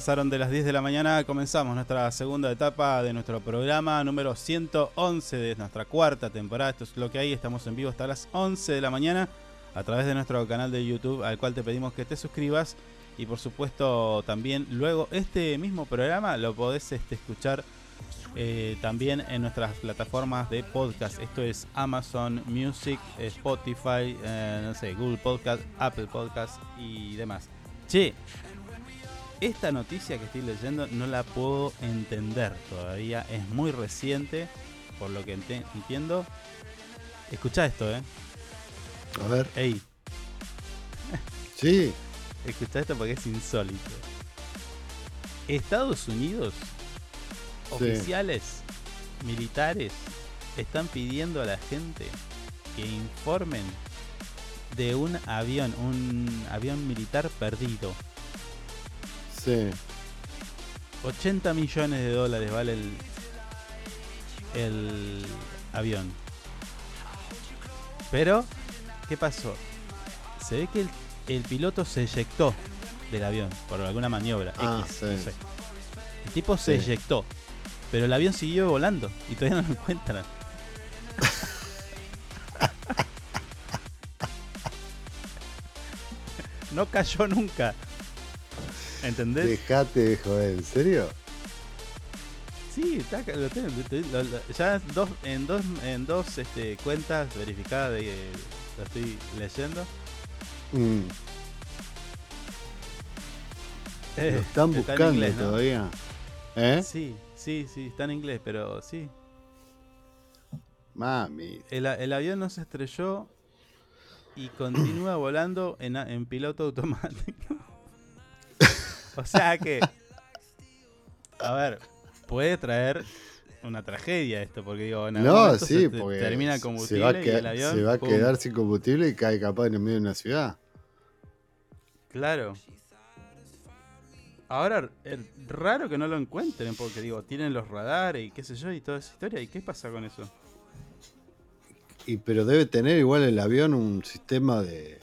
Pasaron de las 10 de la mañana. Comenzamos nuestra segunda etapa de nuestro programa número 111 de nuestra cuarta temporada. Esto es lo que hay. Estamos en vivo hasta las 11 de la mañana a través de nuestro canal de YouTube al cual te pedimos que te suscribas. Y por supuesto también luego este mismo programa lo podés este, escuchar eh, también en nuestras plataformas de podcast. Esto es Amazon Music, Spotify, eh, no sé, Google Podcast, Apple Podcast y demás. Che, esta noticia que estoy leyendo no la puedo entender todavía. Es muy reciente, por lo que entiendo. Escucha esto, ¿eh? A ver. Ey. Sí. Escucha esto porque es insólito. Estados Unidos, Sí. oficiales militares, están pidiendo a la gente que informen de un avión, un avión militar perdido. Sí. 80 millones de dólares vale el, el avión. Pero, ¿qué pasó? Se ve que el, el piloto se eyectó del avión por alguna maniobra. Ah, X, sí. no sé. El tipo se Sí. eyectó. Pero el avión siguió volando y todavía no lo encuentran. no cayó nunca. ¿Entendés? Dejate de joder, ¿en serio? Sí, está lo tengo, lo- lo- ya en dos, en dos, en dos este, cuentas verificadas de lo estoy leyendo. Mm. Eh, Lo están está en buscando inglés, ¿no? todavía. ¿Eh? Sí, sí, sí, está en inglés, pero sí. Mami. El, el avión no se estrelló y continúa volando en, en piloto automático. O sea que, a ver, puede traer una tragedia esto, porque digo, en algún No, sí, se te- porque termina el se combustible va, a y el avión se va a quedar sin combustible y cae capaz en el medio de una ciudad. Claro. Ahora, es raro que no lo encuentren, porque digo, tienen los radares y qué sé yo y toda esa historia. ¿Y qué pasa con eso? Y pero debe tener igual el avión un sistema de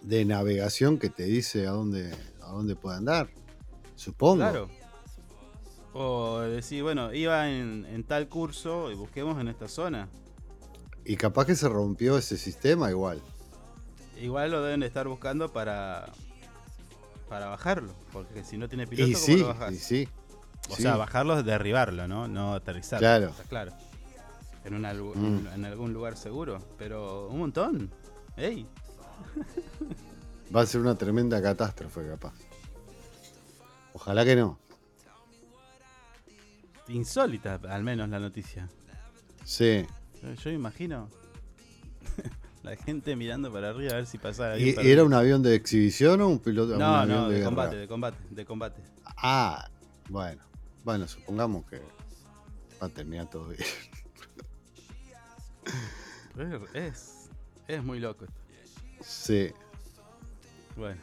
de navegación que te dice a dónde a dónde puede andar. Supongo. Claro. O decir, bueno, iba en, en tal curso y busquemos en esta zona. Y capaz que se rompió ese sistema igual. Igual lo deben de estar buscando para para bajarlo, porque si no tiene piloto, Y ¿cómo sí, lo bajás? y sí. O sí. sea, bajarlo es derribarlo, ¿no? No aterrizarlo. Claro. está claro. En, una Mm. en algún lugar seguro. Pero un montón. ¡Ey! Va a ser una tremenda catástrofe, capaz. Ojalá que no. Insólita, al menos la noticia. Sí. Yo, yo imagino la gente mirando para arriba a ver si pasaba ¿Y, era un avión de exhibición o un piloto? un No, avión no, de, combate, de combate, de combate. Ah, bueno. Bueno, supongamos que va a terminar todo bien. Es, es muy loco esto. Sí. Bueno.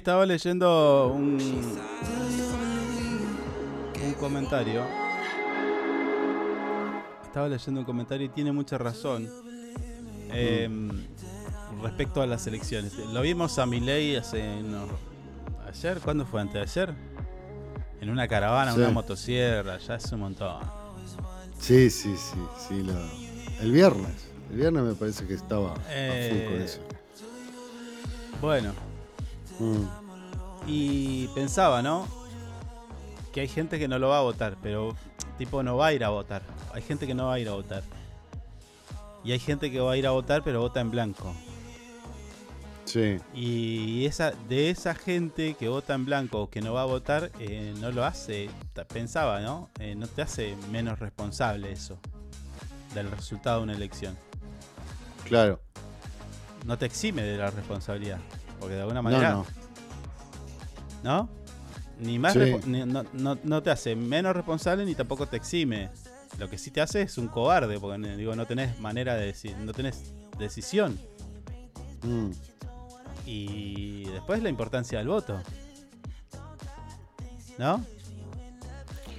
Estaba leyendo un, un comentario. Estaba leyendo un comentario y tiene mucha razón. eh, respecto a las elecciones. Lo vimos a Milei hace. no, ¿Ayer? ¿Cuándo fue? ¿Antes de ayer? En una caravana, Sí. una motosierra, ya es un montón. Sí, sí, sí, sí. lo- El viernes. El viernes me parece que estaba a full con Eh, eso. Bueno, Mm. Y pensaba, ¿no? Que hay gente que no lo va a votar, pero tipo no va a ir a votar. Hay gente que no va a ir a votar. Y hay gente que va a ir a votar, pero vota en blanco. Sí. Y esa, de esa gente que vota en blanco o que no va a votar, eh, no lo hace, pensaba, ¿no? Eh, no te hace menos responsable eso del resultado de una elección. Claro. No te exime de la responsabilidad, porque de alguna No, manera no. ¿no? Ni más Sí. repo- ni- no, no- no te hace menos responsable ni tampoco te exime. Lo que sí te hace es un cobarde, porque digo, no tenés manera de decir, no tenés decisión. Mm. Y después la importancia del voto. ¿No?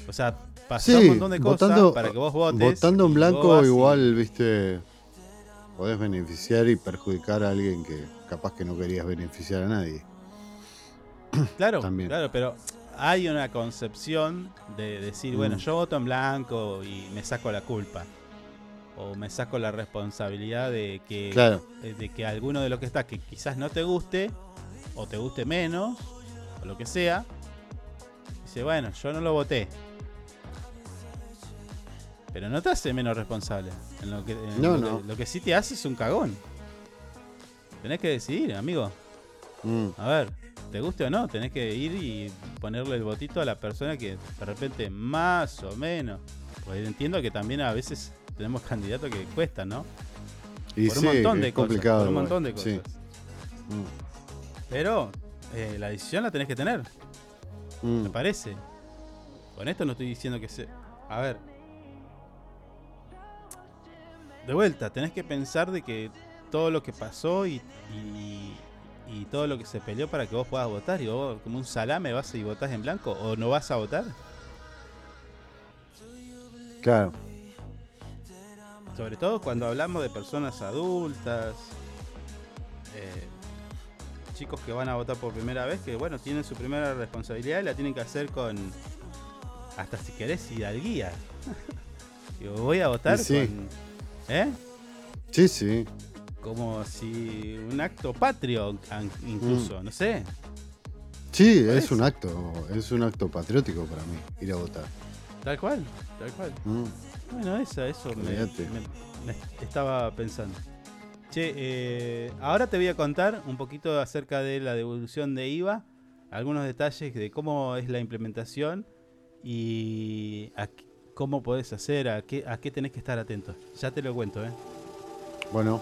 O sea, pasar un montón de cosas votando- para que vos votes. Votando en blanco, y- igual, viste, podés beneficiar y perjudicar a alguien que capaz que no querías beneficiar a nadie. Claro, También. claro, pero hay una concepción de decir, bueno, Mm. yo voto en blanco y me saco la culpa. O me saco la responsabilidad de que, Claro. eh, de que alguno de los que está, que quizás no te guste, o te guste menos, o lo que sea, dice, bueno, yo no lo voté. Pero no te hace menos responsable. En lo, que, en No, lo, no. Lo que sí te hace es un cagón. Tenés que decidir, amigo. Mm. A ver, te guste o no, tenés que ir y ponerle el votito a la persona que de repente más o menos. Porque entiendo que también a veces tenemos candidatos que cuestan, ¿no? Y por sí, un montón es de cosas. Por un montón de cosas. sí. Mm. Pero eh, la decisión la tenés que tener, Mm. me parece. Con esto no estoy diciendo que se. A ver. De vuelta, tenés que pensar de que todo lo que pasó y, y, y todo lo que se peleó para que vos puedas votar y vos como un salame vas y votás en blanco o no vas a votar. Claro. Sobre todo cuando hablamos de personas adultas, eh, chicos que van a votar por primera vez, que bueno, tienen su primera responsabilidad y la tienen que hacer con, hasta si querés, hidalguía. Digo, voy a votar sí. con... ¿Eh? Sí, sí. Como si un acto patrio, incluso, no sé. Sí, es un acto, es un acto patriótico para mí, ir a votar. Tal cual, tal cual. Mm. Bueno, eso, eso me, Olvídate. me- me estaba pensando. Che, eh, ahora te voy a contar un poquito acerca de la devolución de IVA, algunos detalles de cómo es la implementación y a cómo podés hacer, a qué, a qué tenés que estar atento. Ya te lo cuento, ¿eh? Bueno,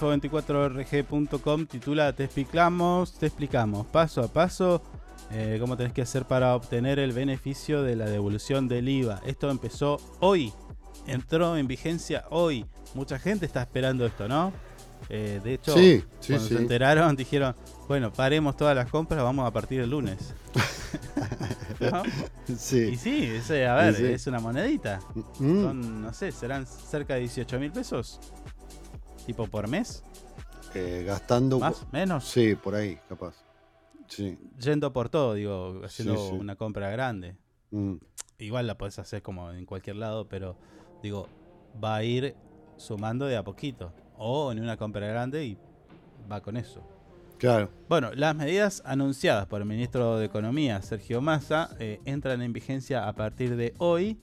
info24rg.com titula Te explicamos, te explicamos paso a paso eh, cómo tenés que hacer para obtener el beneficio de la devolución del IVA. Esto empezó hoy, entró en vigencia hoy. Mucha gente está esperando esto, ¿no? Eh, de hecho, Sí, sí, cuando sí. se enteraron dijeron, bueno, paremos todas las compras, vamos a partir el lunes. ¿No? Sí. Y sí, ese, a ver, es una monedita. Mm. Son, no sé, serán cerca de 18 mil pesos. Tipo por mes. Eh, gastando. ¿Más? ¿Menos? Sí, por ahí, capaz. Sí. Yendo por todo, digo, haciendo Sí, sí. una compra grande. Mm. Igual la podés hacer como en cualquier lado, pero digo, va a ir sumando de a poquito. O en una compra grande y va con eso. Claro. Bueno, las medidas anunciadas por el ministro de Economía, Sergio Massa, eh, entran en vigencia a partir de hoy.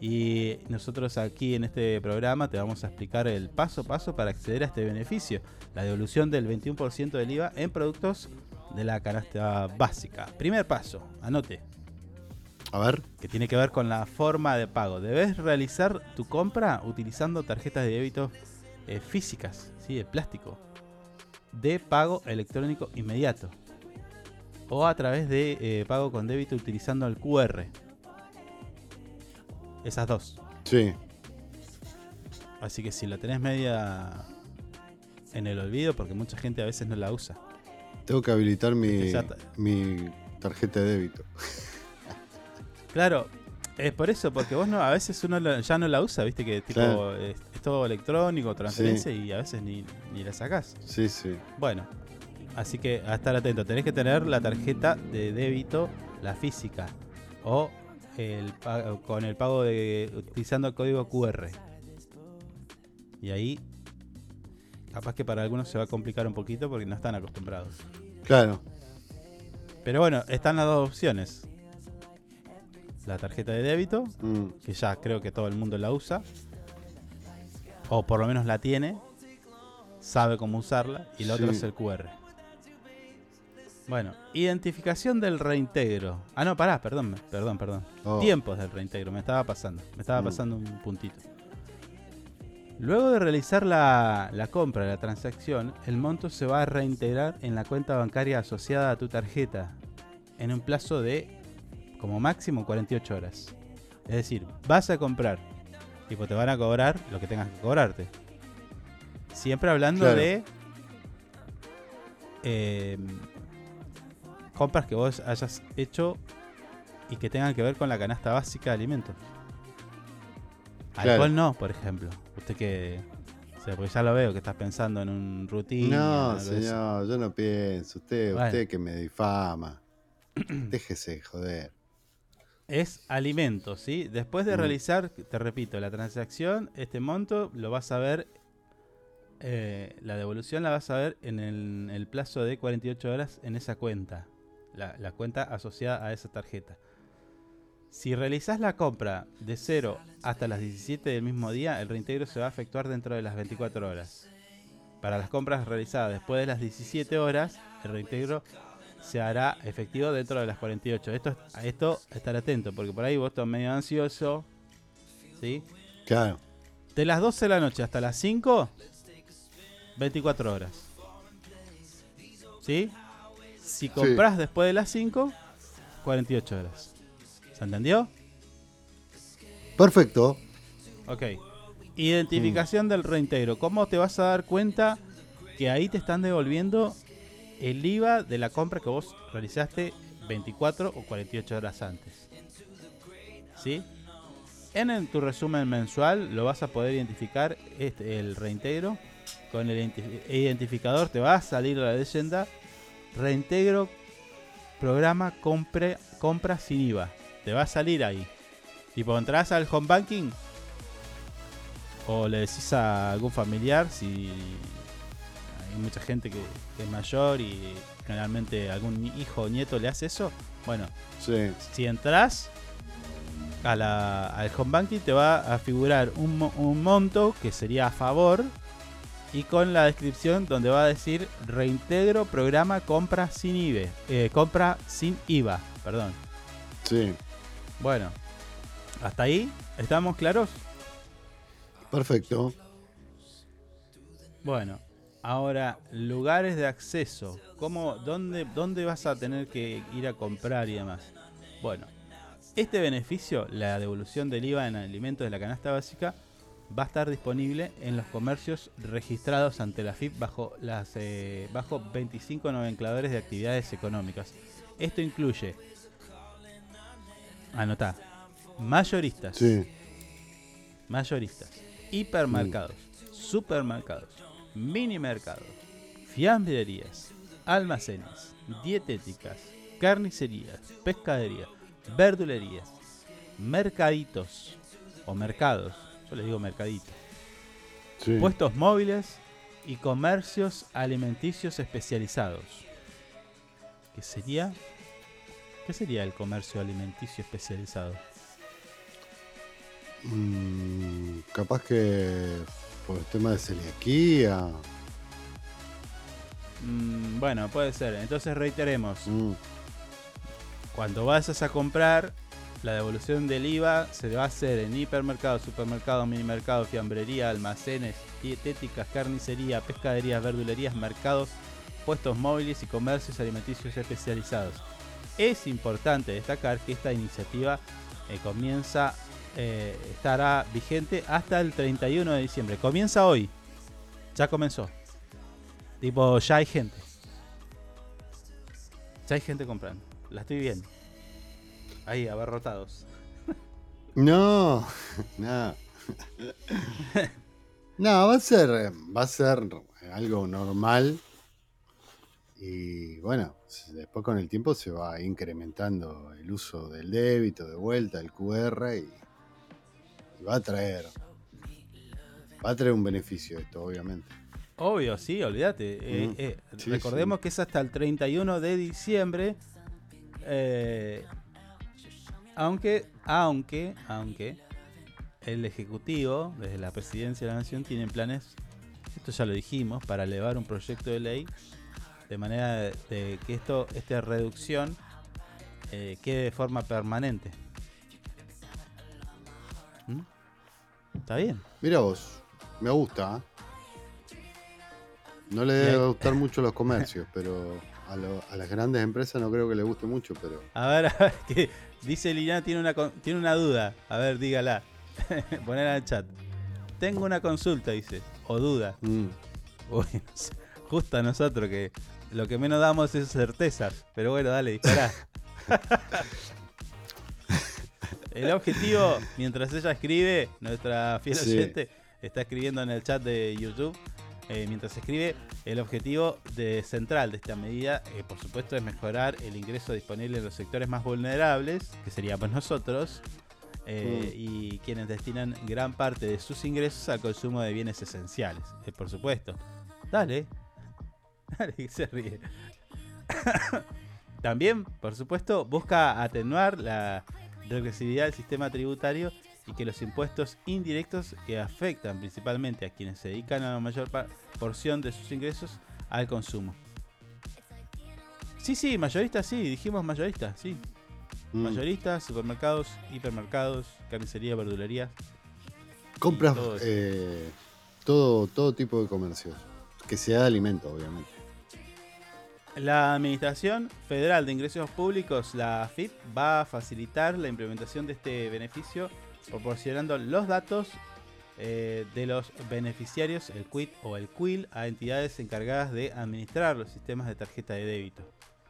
Y nosotros aquí en este programa te vamos a explicar el paso a paso para acceder a este beneficio. La devolución del 21% del IVA en productos de la canasta básica. Primer paso, anote. A ver. Que tiene que ver con la forma de pago. Debes realizar tu compra utilizando tarjetas de débito eh, físicas, ¿sí? de plástico, de pago electrónico inmediato. O a través de eh, pago con débito utilizando el QR. Esas dos. Sí. Así que si la tenés media en el olvido, porque mucha gente a veces no la usa. Tengo que habilitar mi, Exacto. mi tarjeta de débito. Claro, es por eso, porque vos no, a veces uno la- ya no la usa, viste que tipo Claro. es, es todo electrónico, transferencia y a veces ni, ni la sacás. Sí, sí. Bueno, así que a estar atento, tenés que tener la tarjeta de débito, la física, o el con el pago de utilizando el código QR. Y ahí, capaz que para algunos se va a complicar un poquito porque no están acostumbrados. Claro. Pero bueno, están las dos opciones. La tarjeta de débito, Mm. que ya creo que todo el mundo la usa. O por lo menos la tiene. Sabe cómo usarla. Y la otra Sí. es el QR. Bueno, identificación del reintegro. Ah, no, pará, perdón, perdón, perdón. Oh. Tiempos del reintegro, me estaba pasando. Me estaba Mm. pasando un puntito. Luego de realizar la, la compra, la transacción, el monto se va a reintegrar en la cuenta bancaria asociada a tu tarjeta en un plazo de como máximo 48 horas. Es decir, vas a comprar, tipo te van a cobrar lo que tengas que cobrarte. Siempre hablando Claro. de eh, compras que vos hayas hecho y que tengan que ver con la canasta básica de alimentos. Claro. Alcohol no, por ejemplo. Usted que... O sea, porque ya lo veo que estás pensando en un rutina. No, señor, yo no pienso. Usted, Bueno. usted que me difama. Déjese joder. Es alimento, ¿sí? Después de Mm. realizar, te repito, la transacción, este monto lo vas a ver, eh, la devolución la vas a ver en el, el plazo de 48 horas en esa cuenta, la, la cuenta asociada a esa tarjeta. Si realizás la compra de 0 hasta las 17 del mismo día, el reintegro se va a efectuar dentro de las 24 horas. Para las compras realizadas después de las 17 horas, el reintegro se hará efectivo dentro de las 48. Esto, a esto estar atento, porque por ahí vos estás medio ansioso. ¿Sí? Claro. De las 12 de la noche hasta las 5, 24 horas. ¿Sí? Si compras después de las 5, 48 horas. ¿Se entendió? Perfecto. Ok. Identificación del reintegro. ¿Cómo te vas a dar cuenta que ahí te están devolviendo el IVA de la compra que vos realizaste 24 o 48 horas antes? ¿Sí? En el- tu resumen mensual lo vas a poder identificar este, el reintegro. Con el identi- identificador te va a salir la leyenda reintegro programa compre, compra sin IVA. Te va a salir ahí. Tipo, entras al home banking o le decís a algún familiar si hay mucha gente que, que es mayor y generalmente algún hijo o nieto le hace eso. Bueno, Sí. si entras a la, al home banking te va a figurar un, un monto que sería a favor y con la descripción donde va a decir reintegro programa compra sin IVA, eh, compra sin IVA, perdón. Sí. Bueno, hasta ahí estamos claros. Perfecto. Bueno, ahora lugares de acceso, ¿cómo, dónde, dónde vas a tener que ir a comprar y demás? Bueno, este beneficio, la devolución del IVA en alimentos de la canasta básica, va a estar disponible en los comercios registrados ante la FIP bajo las eh, bajo 25 nomencladores de actividades económicas. Esto incluye, anotá, mayoristas, Sí. mayoristas, hipermercados, supermercados, mini mercados, fiambrerías, almacenes, dietéticas, carnicerías, pescaderías, verdulerías, mercaditos o mercados, yo le digo mercaditos, Sí. puestos móviles y comercios alimenticios especializados. ¿Qué sería? ¿Qué sería el comercio alimenticio especializado? Mm, capaz que por el tema de celiaquía. Mm, bueno, puede ser. Entonces reiteremos. Mm. Cuando vayas a comprar, la devolución del IVA se va a hacer en hipermercados, supermercados, minimercados, fiambrería, almacenes, dietéticas, carnicería, pescaderías, verdulerías, mercados, puestos móviles y comercios alimenticios especializados. Es importante destacar que esta iniciativa eh, comienza, eh, estará vigente hasta el 31 de diciembre. Comienza hoy. Ya comenzó. Tipo, ya hay gente. Ya hay gente comprando. La estoy viendo. Ahí, abarrotados. No, no. no, va a ser, va a ser algo normal. Y bueno, después con el tiempo se va incrementando el uso del débito, de vuelta, el QR y, y va a traer, va a traer un beneficio esto, obviamente. Obvio, sí, olvídate. Eh, eh, Sí, recordemos sí. que es hasta el 31 de diciembre. eh, aunque, aunque, aunque el Ejecutivo, desde la Presidencia de la Nación, tienen planes, esto ya lo dijimos, para elevar un proyecto de ley de manera de, de que esto, esta reducción eh, quede de forma permanente. ¿Mm? ¿Está bien? Mira vos, me gusta. ¿eh? No le debe hay- gustar mucho los comercios, pero a, lo- a las grandes empresas no creo que le guste mucho, pero... A ver, a ver, que dice Liliana tiene una tiene una duda. A ver, dígala. Ponela en el chat. Tengo una consulta, dice. O duda. Mm. Uy. Justo a nosotros que lo que menos damos es certezas. Pero bueno, dale, dispará. el objetivo, mientras ella escribe, nuestra fiel Sí. oyente está escribiendo en el chat de YouTube. Eh, mientras escribe, el objetivo de, central de esta medida, eh, por supuesto, es mejorar el ingreso disponible en los sectores más vulnerables, que seríamos nosotros, eh, y quienes destinan gran parte de sus ingresos al consumo de bienes esenciales, eh, por supuesto. Dale, dale, que se ríe. También, por supuesto, busca atenuar la regresividad del sistema tributario y que los impuestos indirectos que afectan principalmente a quienes se dedican a la mayor porción de sus ingresos al consumo. Sí, sí, mayoristas, sí, dijimos mayoristas, sí. Mm. Mayoristas, supermercados, hipermercados, carnicería, verdulería. Compras todo eh, todo, todo tipo de comercios, que sea de alimento, obviamente. La Administración Federal de Ingresos Públicos, la AFIP, va a facilitar la implementación de este beneficio proporcionando los datos eh, de los beneficiarios, el QUIT o el QUIL, a entidades encargadas de administrar los sistemas de tarjeta de débito.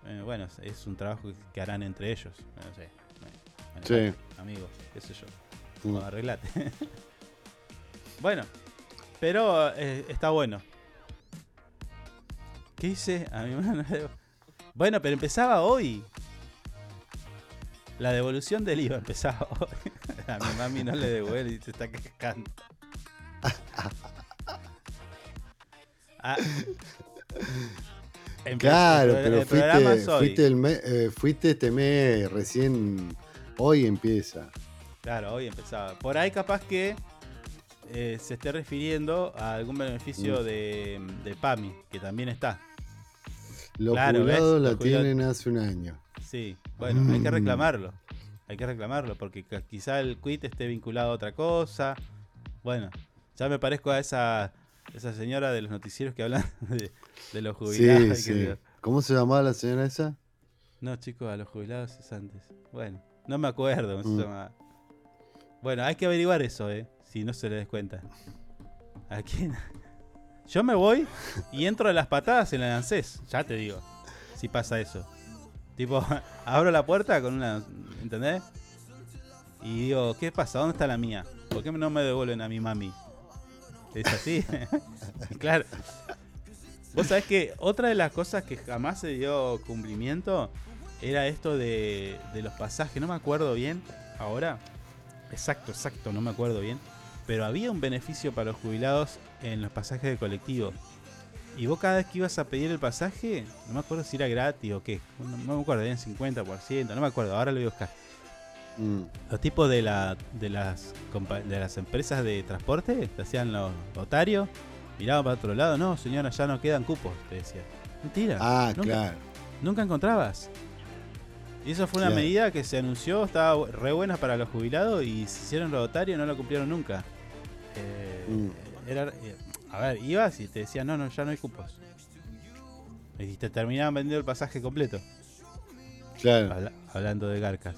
Eh, bueno, es- un trabajo que harán entre ellos. No sé. Bueno, Sí. Amigos, qué sé yo. Mm. Arreglate. bueno, pero eh, está bueno. ¿Qué hice? A mi mano. Bueno, pero empezaba hoy. La devolución del IVA empezaba hoy. A mi mami no le devuelve y se está quejando. Ah. Claro, el- pero el fuiste, fuiste, el me- eh, fuiste este mes, recién hoy empieza. Claro, hoy empezaba. Por ahí capaz que eh, se esté refiriendo a algún beneficio Mm. de, de PAMI, que también está. Los Claro, jubilados la Los jubilados- tienen hace un año. Sí, bueno, hay que Mm. reclamarlo. Hay que reclamarlo porque quizá el quit esté vinculado a otra cosa. Bueno, ya me parezco a esa, esa señora de los noticieros que hablan de, de los jubilados. Sí, sí. ¿Cómo se llamaba la señora esa? No, chicos, a los jubilados es antes. Bueno, no me acuerdo cómo Mm. se. Bueno, hay que averiguar eso, eh. Si no se les des cuenta. ¿A quién? Yo me voy y entro a las patadas en el ANSES. Ya te digo. Si pasa eso. Tipo, abro la puerta con una. ¿Entendés? Y digo, ¿qué pasa? ¿Dónde está la mía? ¿Por qué no me devuelven a mi mami? Es así. claro. Vos sabés que otra de las cosas que jamás se dio cumplimiento era esto de, de los pasajes. No me acuerdo bien ahora. Exacto, exacto, no me acuerdo bien. Pero había un beneficio para los jubilados en los pasajes de colectivo. Y vos cada vez que ibas a pedir el pasaje, no me acuerdo si era gratis o qué, no, no me acuerdo, eran 50%, no me acuerdo, ahora lo voy a buscar. Mm. Los tipos de, la, de, las, de las empresas de transporte, te hacían los notarios, miraban para otro lado, no señora, ya no quedan cupos, te decía. Mentira. Ah, nunca, claro. Nunca encontrabas. Y eso fue una Claro. medida que se anunció, estaba re buena para los jubilados y se hicieron los notarios y no lo cumplieron nunca. Eh, Mm. era, eh, a ver, ibas y te decían, no, no, ya no hay cupos. Y te terminaban vendiendo el pasaje completo. Claro. Habla- hablando de garcas.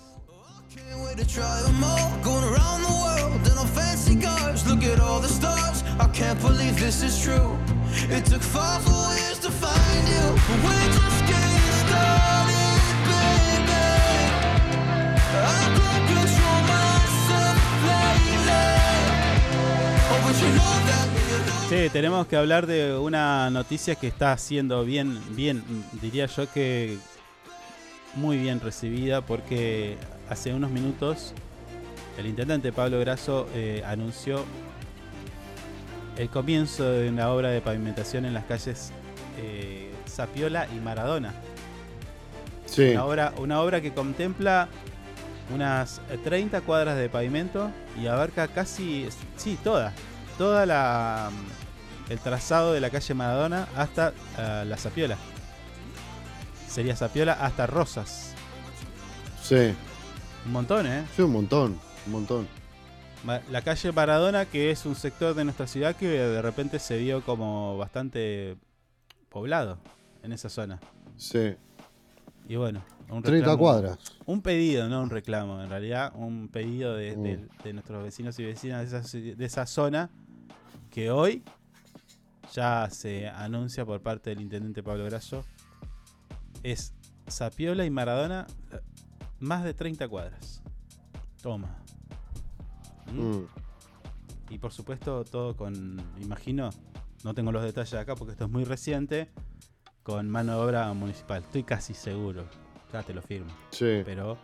It took five years to find you. But we're just getting started, Sí, tenemos que hablar de una noticia que está siendo bien, bien, diría yo que muy bien recibida porque hace unos minutos el intendente Pablo Grasso eh, anunció el comienzo de una obra de pavimentación en las calles eh, Zapiola y Maradona. Sí. Una obra, una obra que contempla unas eh, 30 cuadras de pavimento y abarca casi, sí, toda, toda la mm, el trazado de la calle Maradona hasta eh, la Zapiola. Sería Zapiola hasta Rosas. Sí. Un montón, ¿eh? Sí, un montón. Un montón. La calle Maradona, que es un sector de nuestra ciudad que de repente se vio como bastante poblado en esa zona. Sí. Y bueno, un 30 reclamo- cuadras. Un pedido, no un reclamo, en realidad, un pedido de, Mm. de- de nuestros vecinos y vecinas de esa, de esa zona que hoy ya se anuncia por parte del intendente Pablo Grasso. Es Zapiola y Maradona, más de 30 cuadras. Toma. ¿Mm? Mm. Y por supuesto, todo con, imagino, no tengo los detalles acá porque esto es muy reciente, con mano de obra municipal. Estoy casi seguro, ya te lo firmo. Sí. Pero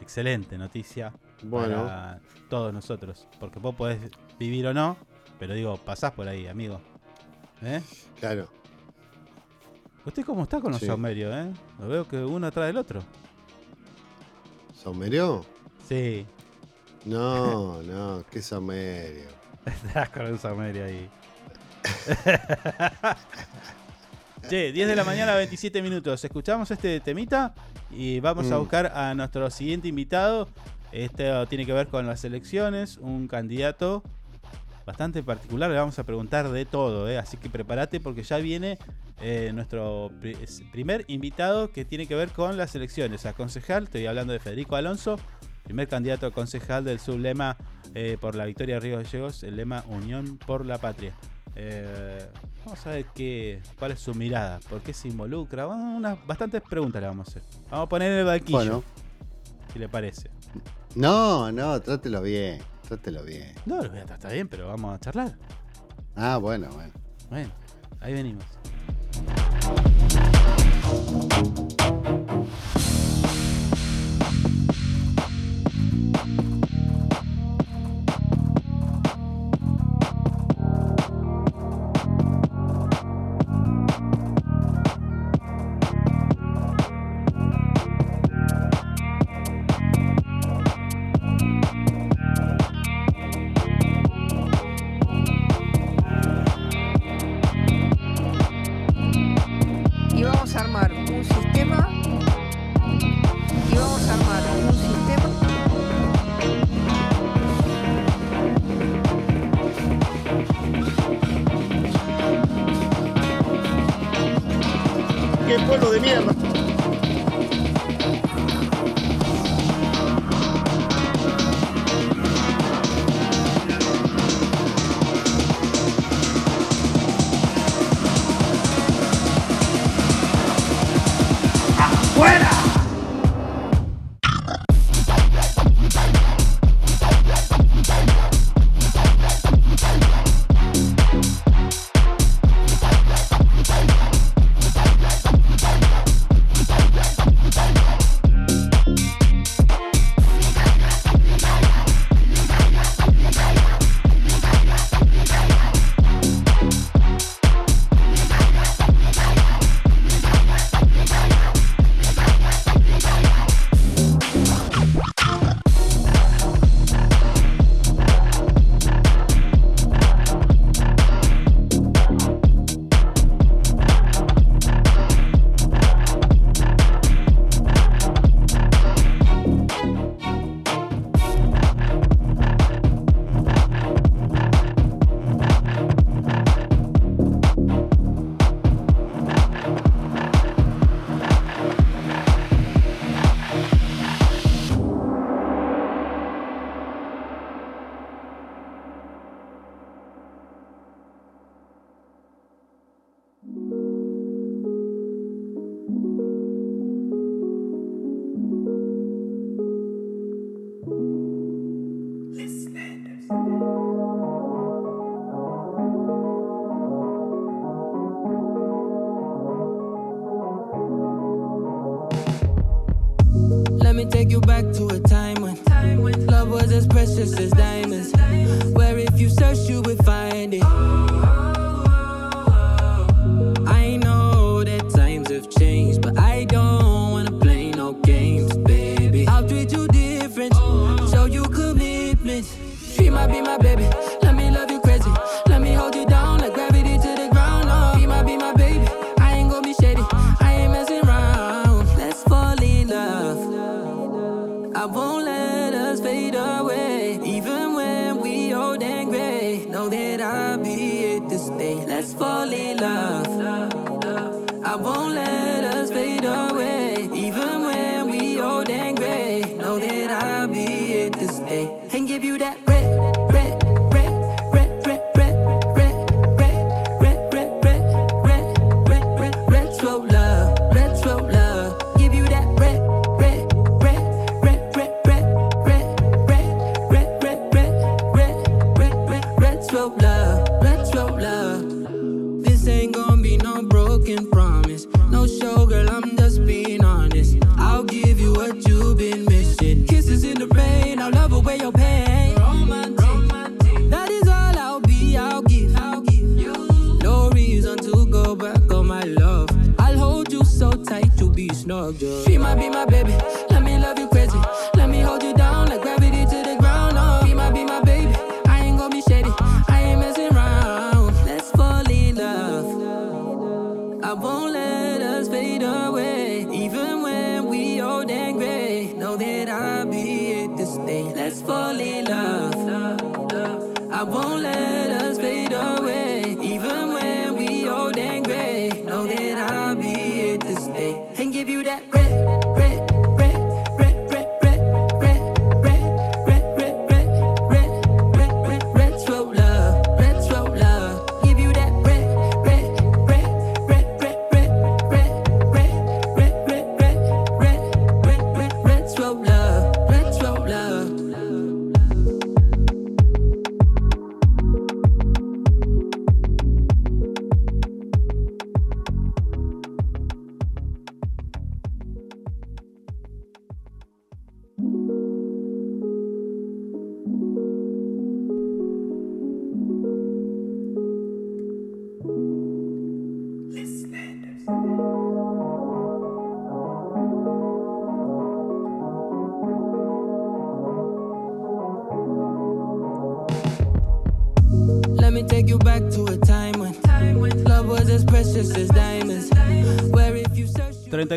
excelente noticia Bueno. para todos nosotros. Porque vos podés vivir o no, pero digo, pasás por ahí, amigo. ¿Eh? Claro. ¿Usted cómo está con los Sí. saumerios, eh? Lo veo que uno atrás del otro. ¿Saumerio? Sí. No, no, qué saumerio. Estás con un saumerio ahí. Che, 10 de la mañana, 27 minutos. Escuchamos este temita y vamos a Mm. buscar a nuestro siguiente invitado. Este tiene que ver con las elecciones, un candidato bastante particular. Le vamos a preguntar de todo, ¿eh? así que prepárate porque ya viene eh, nuestro pri- es- primer invitado que tiene que ver con las elecciones. A concejal, estoy hablando de Federico Alonso, primer candidato a concejal del sublema eh, por la victoria de Río Gallegos, el lema Unión por la Patria. Vamos a ver qué, cuál es su mirada, por qué se involucra. Bueno, unas bastantes preguntas le vamos a hacer. Vamos a poner el banquillo. Bueno. Si le parece. No, no, trátelo bien. Trátelo bien. No, lo voy a tratar bien, pero vamos a charlar. Ah, bueno, bueno. Bueno, ahí venimos.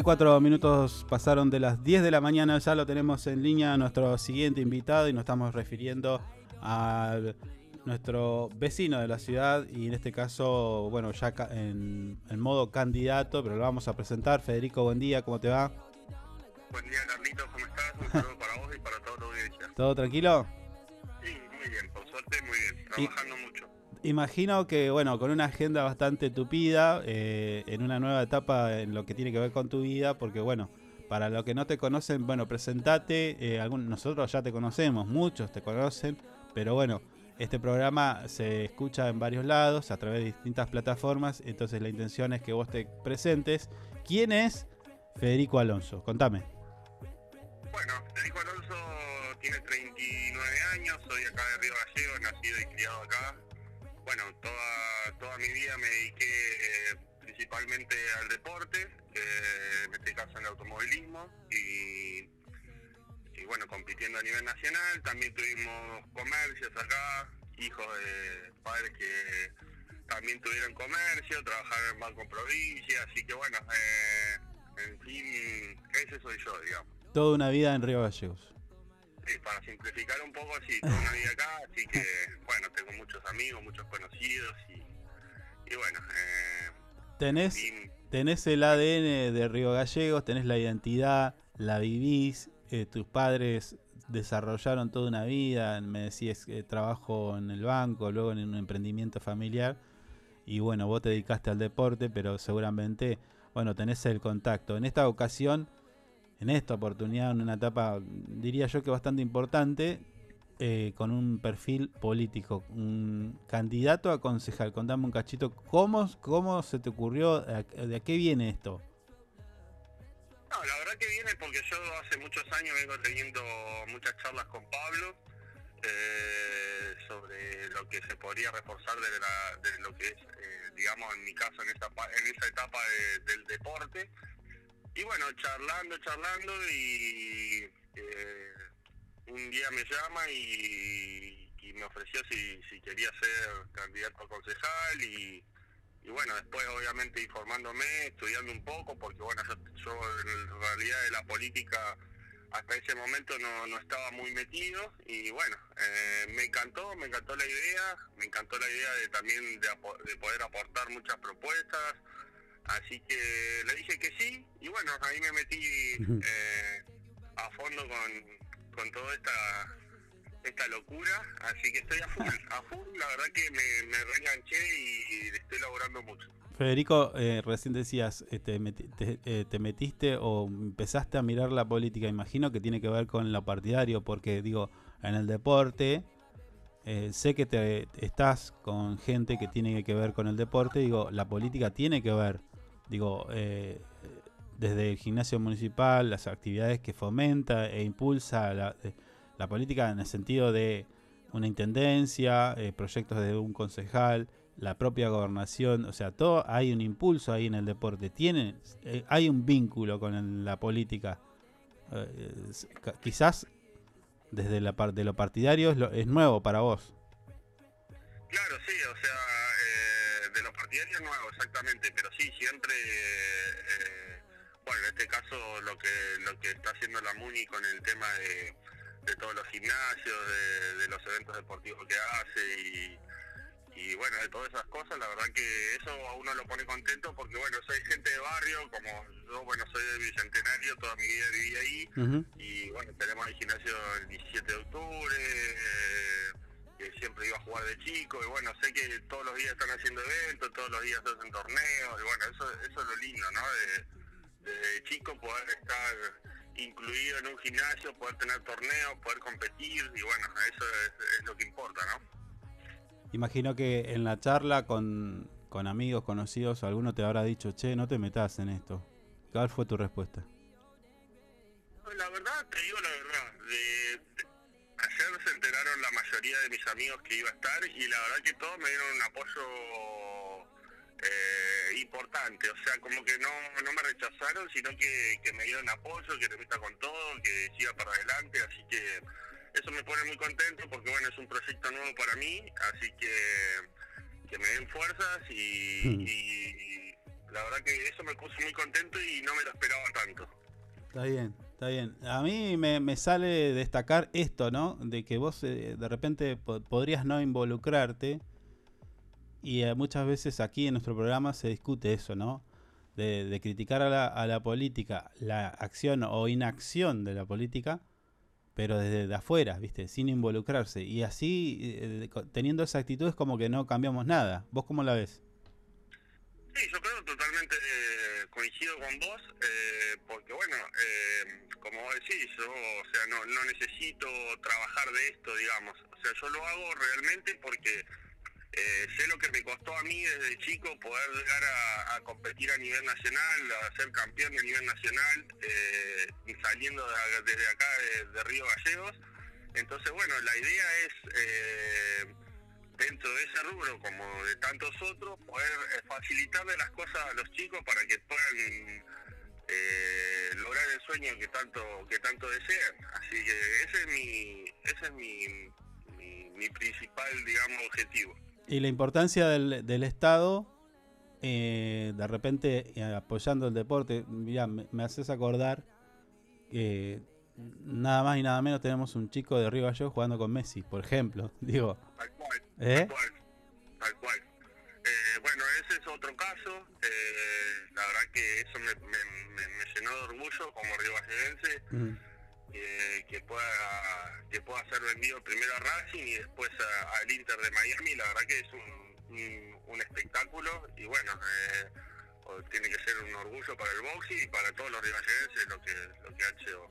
34 minutos pasaron de las 10 de la mañana, ya lo tenemos en línea nuestro siguiente invitado y nos estamos refiriendo a nuestro vecino de la ciudad y en este caso, bueno, ya en, en modo candidato, pero lo vamos a presentar. Federico, buen día, ¿cómo te va? Buen día, Carlitos, ¿cómo estás? Un saludo para vos y para toda tu audiencia. ¿Todo tranquilo? Sí, muy bien, por suerte, muy bien, Y- trabajando mucho. Imagino que, bueno, con una agenda bastante tupida, eh, en una nueva etapa en lo que tiene que ver con tu vida, porque, bueno, para los que no te conocen, bueno, presentate. eh, algún- nosotros ya te conocemos, muchos te conocen, pero bueno, este programa se escucha en varios lados, a través de distintas plataformas, entonces la intención es que vos te presentes. ¿Quién es Federico Alonso? Contame. Bueno, Federico Alonso tiene 39 años, soy acá de Río Gallego, nacido y criado acá. Bueno, toda, toda mi vida me dediqué eh, principalmente al deporte, eh, en este caso en el automovilismo, y, bueno, compitiendo a nivel nacional. También tuvimos comercios acá, hijos de padres que también tuvieron comercio, trabajaron en Banco Provincia, así que bueno, eh, en fin, ese soy yo, digamos. Toda una vida en Río Gallegos. Sí, para simplificar un poco, sí, toda una vida acá, así que, bueno, tengo muchos amigos, muchos conocidos y, y bueno, eh, Tenés, tenés el ADN de Río Gallegos, tenés la identidad, la vivís, eh, tus padres desarrollaron toda una vida, me decías que trabajo en el banco, luego en un emprendimiento familiar, y bueno, vos te dedicaste al deporte, pero seguramente, bueno, tenés el contacto. En esta ocasión, en esta oportunidad, en una etapa, diría yo que bastante importante, eh, con un perfil político, un candidato a concejal. Contame un cachito, ¿cómo, cómo se te ocurrió? ¿A- ¿De qué viene esto? no, la verdad que viene porque yo hace muchos años vengo teniendo muchas charlas con Pablo eh, sobre lo que se podría reforzar de, la- lo que es, eh, digamos, en mi caso, en esa, en esa etapa de- del deporte. Y bueno, charlando, charlando y eh, un día me llama y, me ofreció si, quería ser candidato a concejal y, bueno, después obviamente informándome, estudiando un poco, porque bueno, yo, yo en realidad de la política hasta ese momento no, no estaba muy metido y bueno, eh, me encantó, me encantó la idea, me encantó la idea de también de poder aportar muchas propuestas, así que le dije que sí y bueno, ahí me metí eh, a fondo con, con toda esta esta locura, así que estoy a full, a full, la verdad que me, me reenganché y, estoy laburando mucho. Federico, eh, recién decías, eh, te, meti- te- eh, te metiste o empezaste a mirar la política, imagino que tiene que ver con lo partidario, porque digo, en el deporte, eh, sé que te estás con gente que tiene que ver con el deporte, digo, la política tiene que ver, digo, eh, desde el gimnasio municipal, las actividades que fomenta e impulsa la, eh, política en el sentido de una intendencia, eh, proyectos de un concejal, la propia gobernación, o sea, todo hay un impulso ahí en el deporte, tiene, hay un vínculo con la política. Quizás desde la parte de lo partidario es, lo- es nuevo para vos. Claro, sí, o sea, de partidarios nuevo, exactamente, pero sí, siempre, eh, bueno, en este caso lo que lo que está haciendo la MUNI con el tema de, de todos los gimnasios, de, de los eventos deportivos que hace y, y bueno, de todas esas cosas, la verdad que eso a uno lo pone contento porque bueno, soy gente de barrio, como yo, bueno, soy del Bicentenario, toda mi vida viví ahí y bueno, tenemos el gimnasio el 17 de octubre, eh, que siempre iba a jugar de chico y bueno, sé que todos los días están haciendo eventos, todos los días hacen torneos y bueno, eso, eso es lo lindo, ¿no? De, de chico poder estar incluido en un gimnasio, poder tener torneos, poder competir y bueno, eso es, es lo que importa, ¿no? Imagino que en la charla con, con amigos, conocidos, alguno te habrá dicho, che, no te metas en esto. ¿Cuál fue tu respuesta? La verdad, te digo la verdad, mayoría de mis amigos que iba a estar y la verdad que todos me dieron un apoyo eh, importante, o sea, como que no, no me rechazaron, sino que, que me dieron apoyo, que te meta con todo, que siga para adelante, así que eso me pone muy contento porque bueno, es un proyecto nuevo para mí, así que que me den fuerzas y, y la verdad que eso me puso muy contento y no me lo esperaba tanto. Está bien, está bien. A mí me, me sale destacar esto, ¿no? De que vos eh, de repente po- podrías no involucrarte. Y eh, muchas veces aquí en nuestro programa se discute eso, ¿no? De, criticar a la, a la política, la acción o inacción de la política, pero desde de afuera, ¿viste? Sin involucrarse. Y así, eh, teniendo esa actitud, es como que no cambiamos nada. ¿Vos cómo la ves? Sí, yo creo totalmente eh, coincido con vos, eh, porque bueno, eh, como decís, yo, o sea, no, no necesito trabajar de esto, digamos. O sea, yo lo hago realmente porque eh, sé lo que me costó a mí desde chico poder llegar a, a competir a nivel nacional, a ser campeón a nivel nacional, eh, saliendo de- desde acá de, de Río Gallegos. Entonces, bueno, la idea es, eh, dentro de ese rubro, como de tantos otros, poder eh, facilitarle las cosas a los chicos para que puedan eh, lograr el sueño que tanto que tanto desean. Así que ese es mi, ese es mi, mi, mi principal, digamos, objetivo. Y la importancia del, del Estado, eh, de repente eh, apoyando el deporte, mira, me, me haces acordar que nada más y nada menos tenemos un chico de Río Gallegos jugando con Messi, por ejemplo. Digo, ¿eh? Tal cual. Eh, bueno, ese es otro caso. eh, la verdad que eso me, me- me- me llenó de orgullo como riovalledense. Mm. eh, que pueda que pueda ser vendido primero a Racing y después a- al Inter de Miami. La verdad que es un, un, un espectáculo y bueno, eh, tiene que ser un orgullo para el boxing y para todos los rivalledenses lo que, lo que ha hecho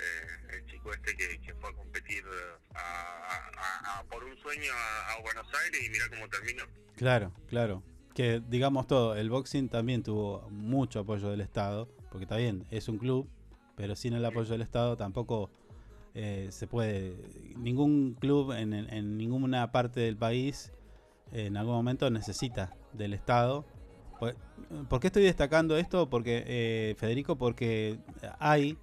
eh, el chico este que, fue a competir eh, a- por un sueño a, Buenos Aires y mira cómo terminó. Claro, claro. Que digamos todo, el boxing también tuvo mucho apoyo del Estado, porque está bien, es un club, pero sin el apoyo del Estado tampoco eh, se puede. Ningún club en, en- ninguna parte del país en algún momento necesita del Estado. Por, ¿por qué estoy destacando esto? Porque, eh, Federico, porque hay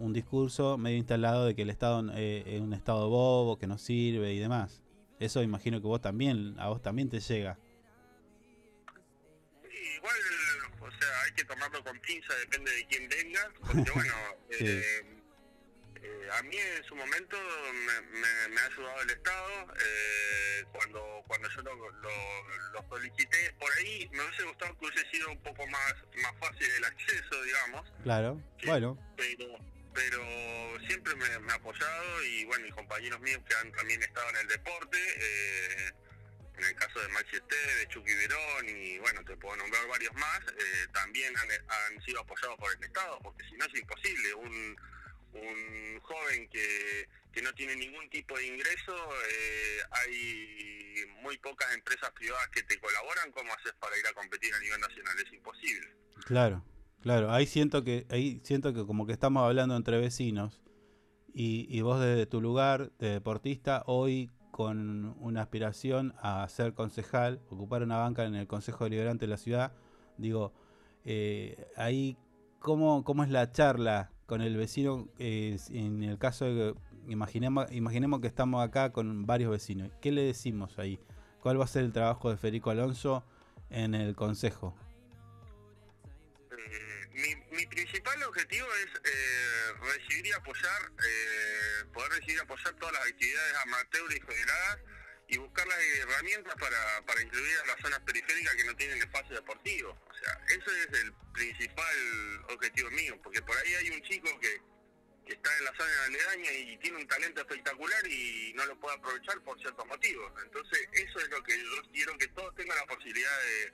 un discurso medio instalado de que el Estado eh, es un Estado bobo, que no sirve y demás. Eso imagino que vos también, a vos también te llega. Igual, o sea, hay que tomarlo con pinza, depende de quién venga, porque bueno, Sí. eh, eh, a mí en su momento me, me- me ha ayudado el Estado, eh, cuando cuando yo lo, lo- lo solicité, por ahí me hubiese gustado que hubiese sido un poco más, más fácil el acceso, digamos, Claro, bueno, pero pero siempre me, ha apoyado y bueno, y compañeros míos que han también estado en el deporte, eh, en el caso de Maxi Esté, de Chucky Verón y bueno, te puedo nombrar varios más, eh, también han, han sido apoyados por el Estado, porque si no es imposible, un, un joven que, que no tiene ningún tipo de ingreso, eh, hay muy pocas empresas privadas que te colaboran, ¿cómo haces para ir a competir a nivel nacional? Es imposible. claro, claro. Ahí siento que, ahí siento que como que estamos hablando entre vecinos. Y, y vos desde tu lugar de deportista, hoy con una aspiración a ser concejal, ocupar una banca en el Consejo Deliberante de la ciudad, digo, eh, ahí, ¿cómo, ¿cómo es la charla con el vecino? eh, en el caso de que, imaginemos, imaginemos que estamos acá con varios vecinos, ¿qué le decimos ahí? ¿Cuál va a ser el trabajo de Federico Alonso en el Consejo? Objetivo es eh, recibir y apoyar, eh, poder recibir y apoyar todas las actividades amateur y federadas y buscar las herramientas para, para incluir a las zonas periféricas que no tienen espacio deportivo. O sea, ese es el principal objetivo mío, porque por ahí hay un chico que, que está en la zona aledaña y tiene un talento espectacular y no lo puede aprovechar por ciertos motivos. Entonces, eso es lo que yo quiero que todos tengan la posibilidad de,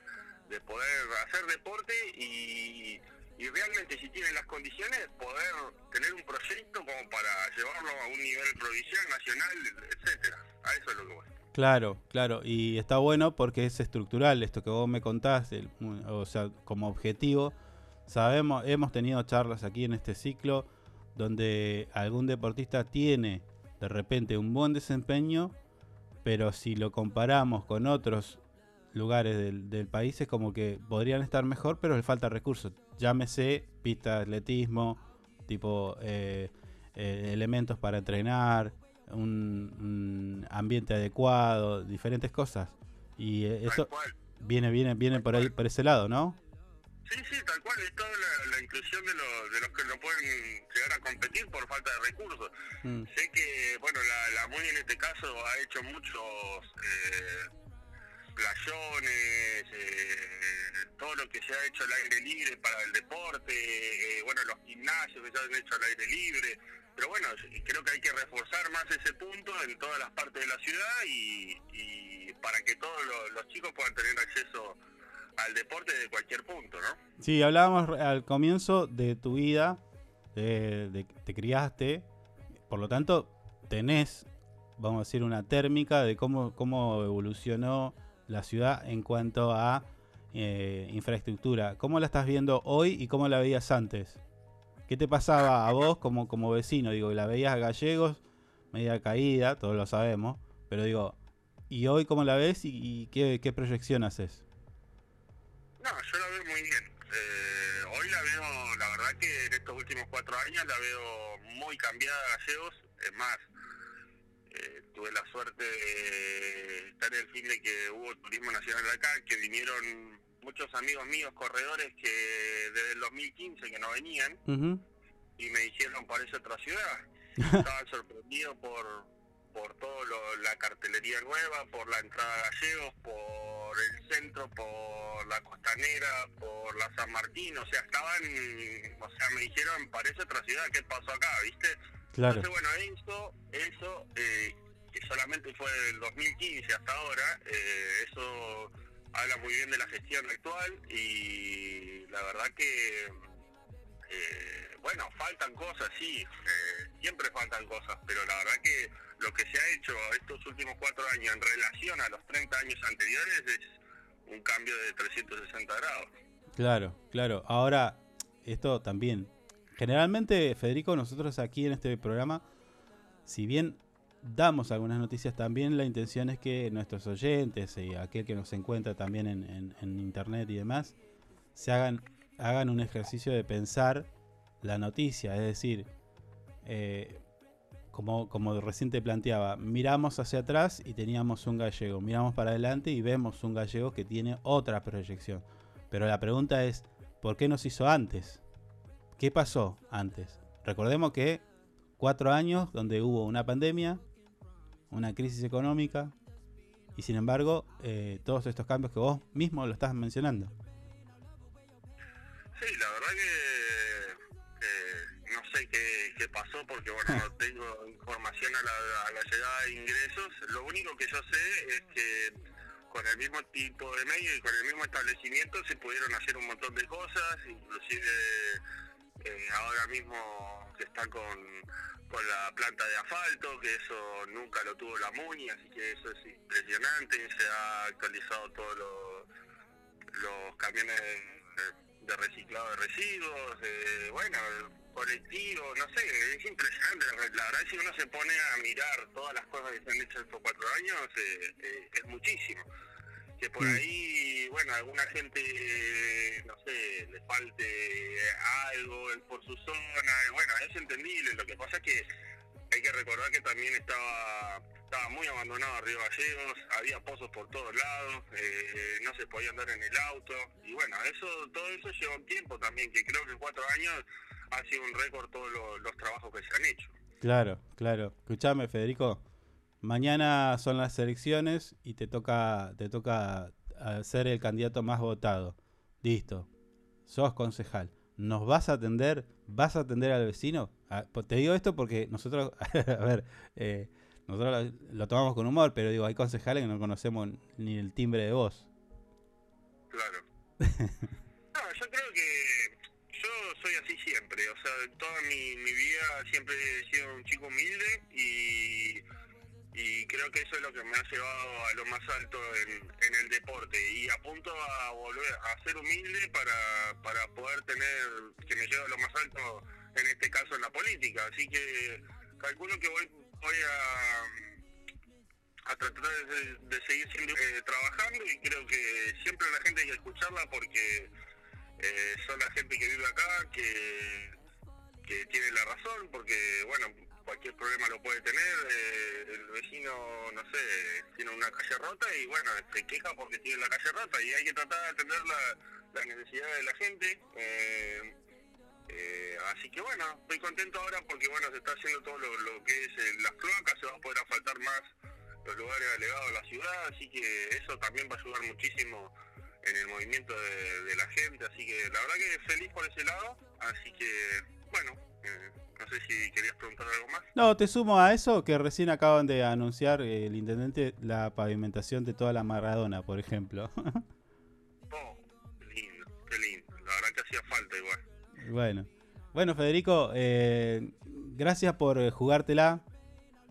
de poder hacer deporte y, y realmente si tienen las condiciones poder tener un proyecto como para llevarlo a un nivel provincial, nacional, etcétera. A eso es lo que voy. Claro, claro, y está bueno porque es estructural esto que vos me contás, o sea, como objetivo. Sabemos, hemos tenido charlas aquí en este ciclo donde algún deportista tiene de repente un buen desempeño, pero si lo comparamos con otros lugares del, del país es como que podrían estar mejor, pero les falta recursos. Llámese pista de atletismo, tipo eh, eh, elementos para entrenar, un, un ambiente adecuado, diferentes cosas. Y eh, eso viene, viene, viene por ahí, por ese lado, ¿no? Sí, sí, tal cual, es toda la, la inclusión de, los de los que no pueden llegar a competir por falta de recursos. Mm. Sé que, bueno, la, la MUNI en este caso ha hecho muchos eh, playones, eh, todo lo que se ha hecho al aire libre para el deporte, eh, bueno, los gimnasios que se han hecho al aire libre, pero bueno, creo que hay que reforzar más ese punto en todas las partes de la ciudad y, y para que todos los, chicos puedan tener acceso al deporte de cualquier punto, ¿no? Sí, hablábamos al comienzo de tu vida, de, de te criaste, por lo tanto tenés, vamos a decir, una térmica de cómo, cómo evolucionó la ciudad en cuanto a eh, infraestructura. ¿Cómo la estás viendo hoy y cómo la veías antes? ¿Qué te pasaba a vos como, como vecino? Digo, la veías a gallegos, media caída, todos lo sabemos, pero digo, ¿y hoy cómo la ves y, qué proyección haces? No, yo la veo muy bien. Eh, hoy la veo, la verdad que en estos últimos cuatro años la veo muy cambiada a Gallegos. Es más, eh, tuve la suerte de estar el fin de que hubo turismo nacional acá, que vinieron muchos amigos míos corredores que desde el 2015 que no venían y me dijeron parece otra ciudad. Estaba sorprendido por por todo lo- la cartelería nueva, por la entrada a Gallegos, por el centro, por la costanera, por la San Martín, o sea, estaban, o sea, me dijeron, parece otra ciudad, ¿qué pasó acá, viste? Claro. Entonces, bueno, eso, eso, eh, que solamente fue del 2015 hasta ahora, eh, eso habla muy bien de la gestión actual y la verdad que eh, bueno, faltan cosas, sí, eh, siempre faltan cosas, pero la verdad que lo que se ha hecho estos últimos cuatro años en relación a los 30 años anteriores es un cambio de 360 grados. Claro, claro. Ahora, esto también. Generalmente, Federico, nosotros aquí en este programa, si bien damos algunas noticias, también la intención es que nuestros oyentes y aquel que nos encuentra también en, internet y demás, se hagan, hagan un ejercicio de pensar la noticia. Es decir, eh, como, como recién te planteaba, miramos hacia atrás y teníamos un gallego, miramos para adelante y vemos un gallego que tiene otra proyección. Pero la pregunta es, ¿por qué nos hizo antes? ¿Qué pasó antes? Recordemos que cuatro años donde hubo una pandemia, una crisis económica y sin embargo eh, todos estos cambios que vos mismo lo estás mencionando. Sí, la verdad que eh, no sé qué, qué pasó porque bueno, no tengo información a la, a la llegada de ingresos. Lo único que yo sé es que con el mismo tipo de medio y con el mismo establecimiento se pudieron hacer un montón de cosas, inclusive eh, ahora mismo que está con, con la planta de asfalto, que eso nunca lo tuvo la MUNI, así que eso es impresionante, se ha actualizado todos los, los camiones de, reciclado de residuos, eh, bueno, colectivo, no sé, es impresionante, la verdad si uno se pone a mirar todas las cosas que se han hecho estos cuatro años, eh, eh, es muchísimo que por ahí, bueno, a alguna gente, no sé, le falte algo por su zona, bueno, es entendible, lo que pasa es que hay que recordar que también estaba estaba muy abandonado Río Gallegos, había pozos por todos lados, eh, no se podía andar en el auto, y bueno, eso todo eso lleva un tiempo también, que creo que en cuatro años ha sido un récord todos los, los trabajos que se han hecho. Claro, claro. Escuchame, Federico. Mañana son las elecciones y te toca, te toca ser el candidato más votado. Listo. Sos concejal. ¿Nos vas a atender? ¿Vas a atender al vecino? Ah, te digo esto porque nosotros, a ver, eh, nosotros lo, lo tomamos con humor, pero digo, hay concejales que no conocemos ni el timbre de voz. Claro. No, yo creo que yo soy así siempre, o sea, toda mi, mi vida siempre he sido un chico humilde y, y creo que eso es lo que me ha llevado a lo más alto en, en el deporte. Y apunto a volver a ser humilde para, para poder tener, que me lleve a lo más alto, en este caso en la política, así que calculo que voy, voy a a tratar de, seguir siendo, eh, trabajando y creo que siempre la gente hay que escucharla porque eh, son la gente que vive acá que, que tiene la razón porque bueno cualquier problema lo puede tener eh, el vecino no sé tiene una calle rota y bueno se queja porque tiene la calle rota y hay que tratar de atender la, las necesidades de la gente eh, eh, así que bueno, estoy contento ahora porque bueno se está haciendo todo lo, que es eh, las cloacas, se va a poder asfaltar más los lugares alegados a la ciudad, así que eso también va a ayudar muchísimo en el movimiento de, de la gente, así que la verdad que feliz por ese lado, así que bueno, eh, no sé si querías preguntar algo más. No, te sumo a eso que recién acaban de anunciar el intendente la pavimentación de toda la Maradona, por ejemplo. Qué lindo, la verdad que hacía falta igual. Bueno, bueno Federico, eh, gracias por jugártela.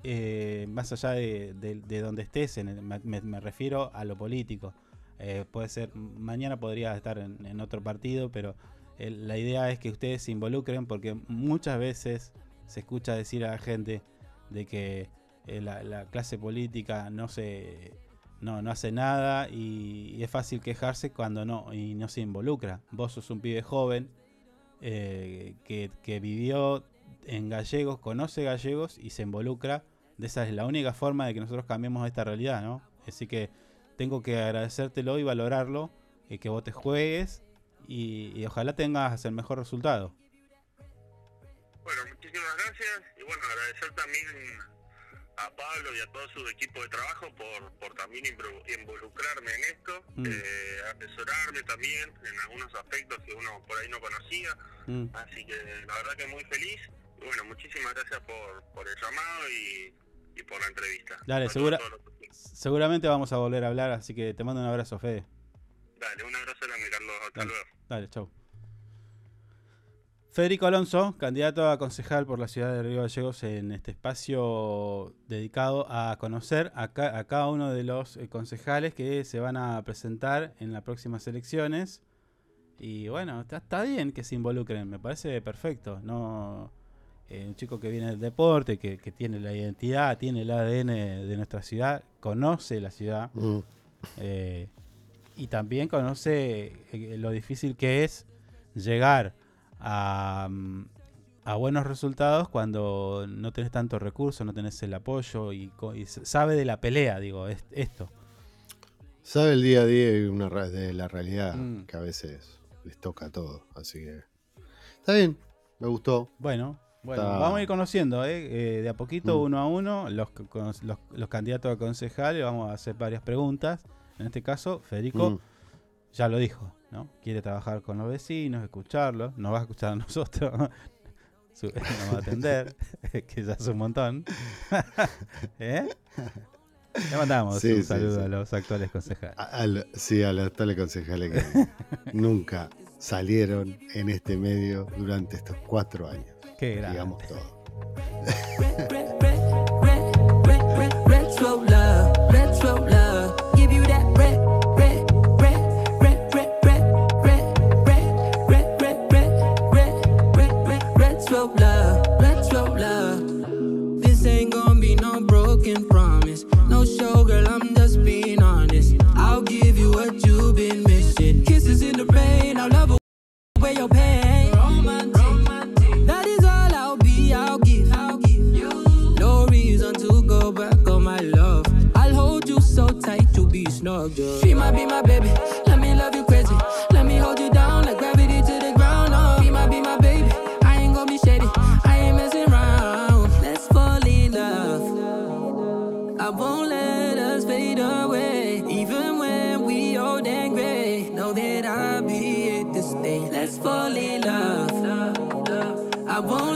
eh, más allá de, de- de donde estés, en el- me, refiero a lo político. Eh, puede ser, mañana podría estar en, en otro partido, pero la idea es que ustedes se involucren porque muchas veces se escucha decir a la gente de que eh, la, la clase política no se no, no hace nada y, y es fácil quejarse cuando no y no se involucra. Vos sos un pibe joven eh, que, que vivió en gallegos, conoce gallegos y se involucra. De esa es la única forma de que nosotros cambiemos esta realidad, ¿no? Así que tengo que agradecértelo y valorarlo, eh, que vos te juegues y, y ojalá tengas el mejor resultado. Bueno, muchísimas gracias y bueno, agradecer también a Pablo y a todo su equipo de trabajo por, por también involucrarme en esto, Mm. eh, asesorarme también en algunos aspectos que uno por ahí no conocía, Mm. así que la verdad que muy feliz y bueno, muchísimas gracias por, por el llamado y, y por la entrevista. Dale, segura, seguramente vamos a volver a hablar, así que te mando un abrazo, Fede. Dale, un abrazo grande Carlos, hasta Dale, luego. dale, chau. Federico Alonso, candidato a concejal por la ciudad de Río Gallegos en este espacio dedicado a conocer a, ca- a cada uno de los eh, concejales que se van a presentar en las próximas elecciones. Y bueno, está, está bien que se involucren, me parece perfecto. No eh, un chico que viene del deporte, que, que tiene la identidad, tiene el ADN de nuestra ciudad, conoce la ciudad Mm. eh, y también conoce eh, lo difícil que es llegar a, mm, a buenos resultados cuando no tenés tantos recursos, no tenés el apoyo y, sabe de la pelea, digo, es- esto. Sabe el día a día y una de la realidad Mm. que a veces les toca todo. Así que. Está bien, me gustó. Bueno, bueno, Está- vamos a ir conociendo, ¿eh? Eh, de a poquito, Mm. uno a uno, los, los, los candidatos a concejales, vamos a hacer varias preguntas. En este caso, Federico Mm. ya lo dijo, ¿no? Quiere trabajar con los vecinos, escucharlos, nos va a escuchar a nosotros, su- nos va a atender, que ya es un montón. ¿Eh? Le mandamos Sí, un sí, saludo sí. a los actuales concejales. A- al- sí, a los tales concejales que nunca salieron en este medio durante estos cuatro años. Qué grande. Digamos todo. Red, retro love, retro love. This ain't gonna be no broken promise. No show, girl, I'm just being honest. I'll give you what you've been missing. Kisses in the rain, I'll love away your pain. Romantic, that is all I'll be. I'll give, I'll give you no reason to go back on my love. I'll hold you so tight to be snug. Just be my, be my baby. I won't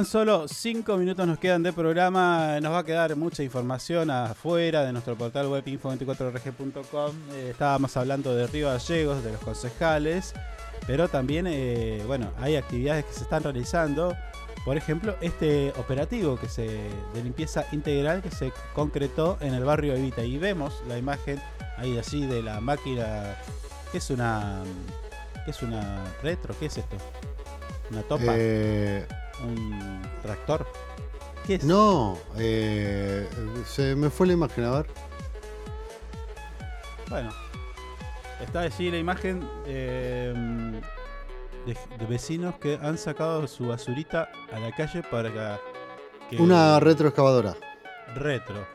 Tan solo 5 minutos nos quedan de programa. Nos va a quedar mucha información afuera de nuestro portal web info24rg.com. Eh, estábamos hablando de Río Gallegos, de los concejales, pero también, eh, bueno, hay actividades que se están realizando. Por ejemplo, este operativo que se, de limpieza integral que se concretó en el barrio Evita. Y vemos la imagen ahí así de la máquina. ¿Qué es una. ¿Qué es una retro? ¿Qué es esto? ¿Una topa? Eh, ¿Un tractor? ¿Qué es? No, eh, se me fue la imagen, a ver. Bueno, está allí la imagen eh, de, de vecinos que han sacado su basurita a la calle para que. Una retroexcavadora. Retro.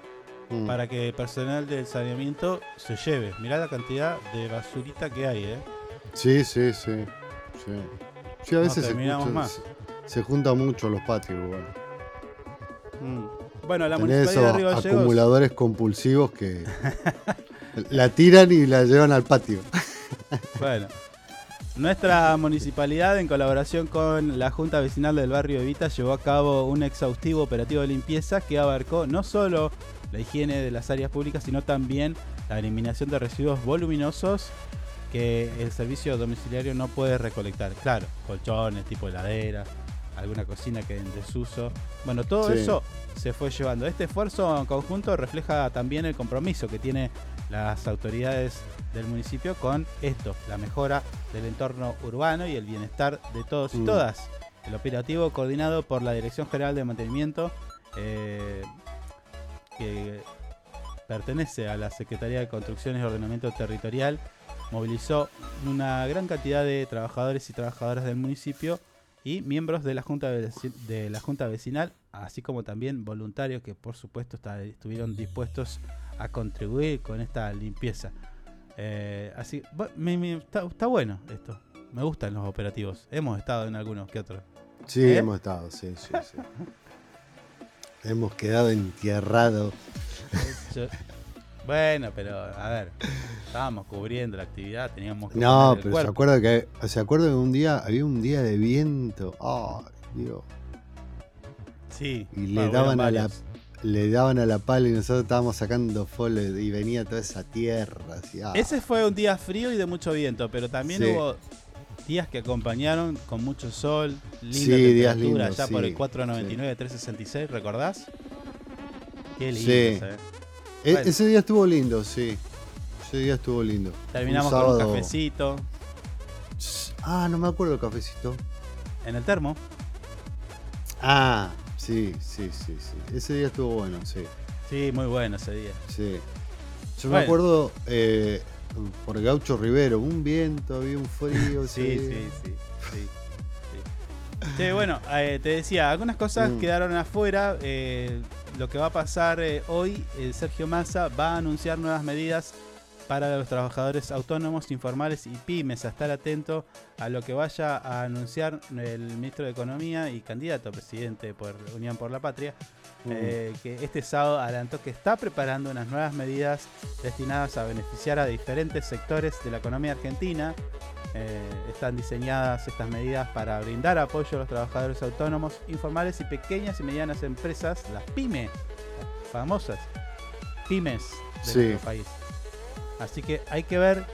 Mm. Para que el personal del saneamiento se lleve. Mirá la cantidad de basurita que hay, ¿eh? Sí, sí, sí. Sí, Sí, a No veces se, terminamos escucha- más. Se, se junta mucho los patios, bueno. Mm. Bueno, la Tenés municipalidad de esos Río Gallegos. acumuladores compulsivos que la tiran y la llevan al patio. Bueno, nuestra municipalidad, en colaboración con la Junta Vecinal del Barrio Evita, llevó a cabo un exhaustivo operativo de limpieza que abarcó no solo la higiene de las áreas públicas, sino también la eliminación de residuos voluminosos que el servicio domiciliario no puede recolectar. Claro, colchones, tipo heladera, alguna cocina que en desuso. Bueno, todo Sí. eso se fue llevando. Este esfuerzo en conjunto refleja también el compromiso que tiene las autoridades del municipio con esto, la mejora del entorno urbano y el bienestar de todos y Mm. todas. El operativo coordinado por la Dirección General de Mantenimiento, eh, que pertenece a la Secretaría de Construcciones y Ordenamiento Territorial, movilizó una gran cantidad de trabajadores y trabajadoras del municipio y miembros de la Junta, de la junta Vecinal, así como también voluntarios que por supuesto estuvieron dispuestos a contribuir con esta limpieza. Eh, así, me- me- está, está bueno esto. Me gustan los operativos. Hemos estado en algunos que otros. Sí, ¿Eh? hemos estado, sí, sí, sí. hemos quedado entierrados. Yo- bueno, pero a ver, estábamos cubriendo la actividad, teníamos que No, pero se acuerda que se acuerda que un día había un día de viento. Ay, Dios. Sí, Y le daban a la le daban a la pala y nosotros estábamos sacando fole y venía toda esa tierra así. ah. Ese fue un día frío y de mucho viento, pero también Sí. hubo días que acompañañaron con mucho sol, linda Sí, días temperatura, lindos, allá por sí, el 499, 366, ¿recordás? Qué lindo, Sí. E- Bueno. Ese día estuvo lindo, sí. Ese día estuvo lindo. Terminamos Un con un cafecito Ah, no me acuerdo el cafecito. en el termo. Ah, sí, sí, sí, sí. Ese día estuvo bueno, sí. Sí, muy bueno ese día. Sí. Yo Bueno. me acuerdo eh, por Gaucho Rivero, un viento, había un frío. Sí, sí, sí, sí, sí. Bueno, eh, te decía, algunas cosas Mm. quedaron afuera. eh, lo que va a pasar eh, hoy, eh, Sergio Massa va a anunciar nuevas medidas para los trabajadores autónomos, informales y pymes. A estar atento a lo que vaya a anunciar el ministro de Economía y candidato a presidente por Unión por la Patria. Eh, que este sábado adelantó que está preparando unas nuevas medidas destinadas a beneficiar a diferentes sectores de la economía argentina. Eh, están diseñadas estas medidas para brindar apoyo a los trabajadores autónomos, informales y pequeñas y medianas empresas, las pymes, las famosas pymes de Sí. nuestro país. Así que hay que ver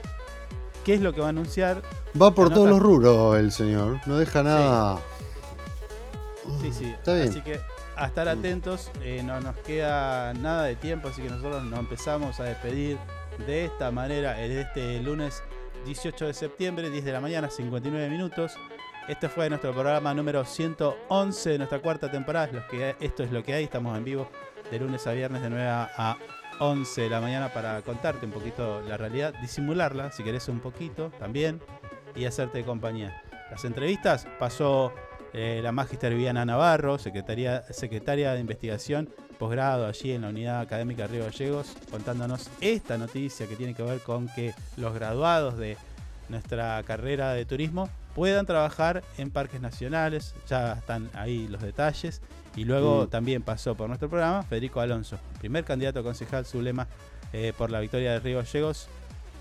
qué es lo que va a anunciar. Va por todos los rubros el señor. No deja nada. Sí, sí. Está bien. Así que a estar atentos, eh, no nos queda nada de tiempo, así que nosotros nos empezamos a despedir de esta manera el este lunes 18 de septiembre, 10 de la mañana, 59 minutos. Este fue nuestro programa número 111 de nuestra cuarta temporada. Que, esto es lo que hay, estamos en vivo de lunes a viernes de 9 a 11 de la mañana para contarte un poquito la realidad, disimularla si querés un poquito también y hacerte compañía. Las entrevistas pasó eh, la magister Viviana Navarro, secretaria, secretaria de investigación, posgrado allí en la unidad académica Río Gallegos, contándonos esta noticia que tiene que ver con que los graduados de nuestra carrera de turismo puedan trabajar en parques nacionales, ya están ahí los detalles. Y luego Mm. también pasó por nuestro programa Federico Alonso, primer candidato a concejal sublema eh, por la victoria de Río Gallegos,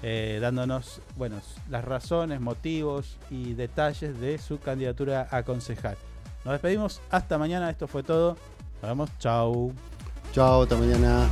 eh, dándonos bueno, las razones, motivos y detalles de su candidatura a concejal. Nos despedimos, hasta mañana, esto fue todo. Nos vemos, chau. Chao, hasta mañana.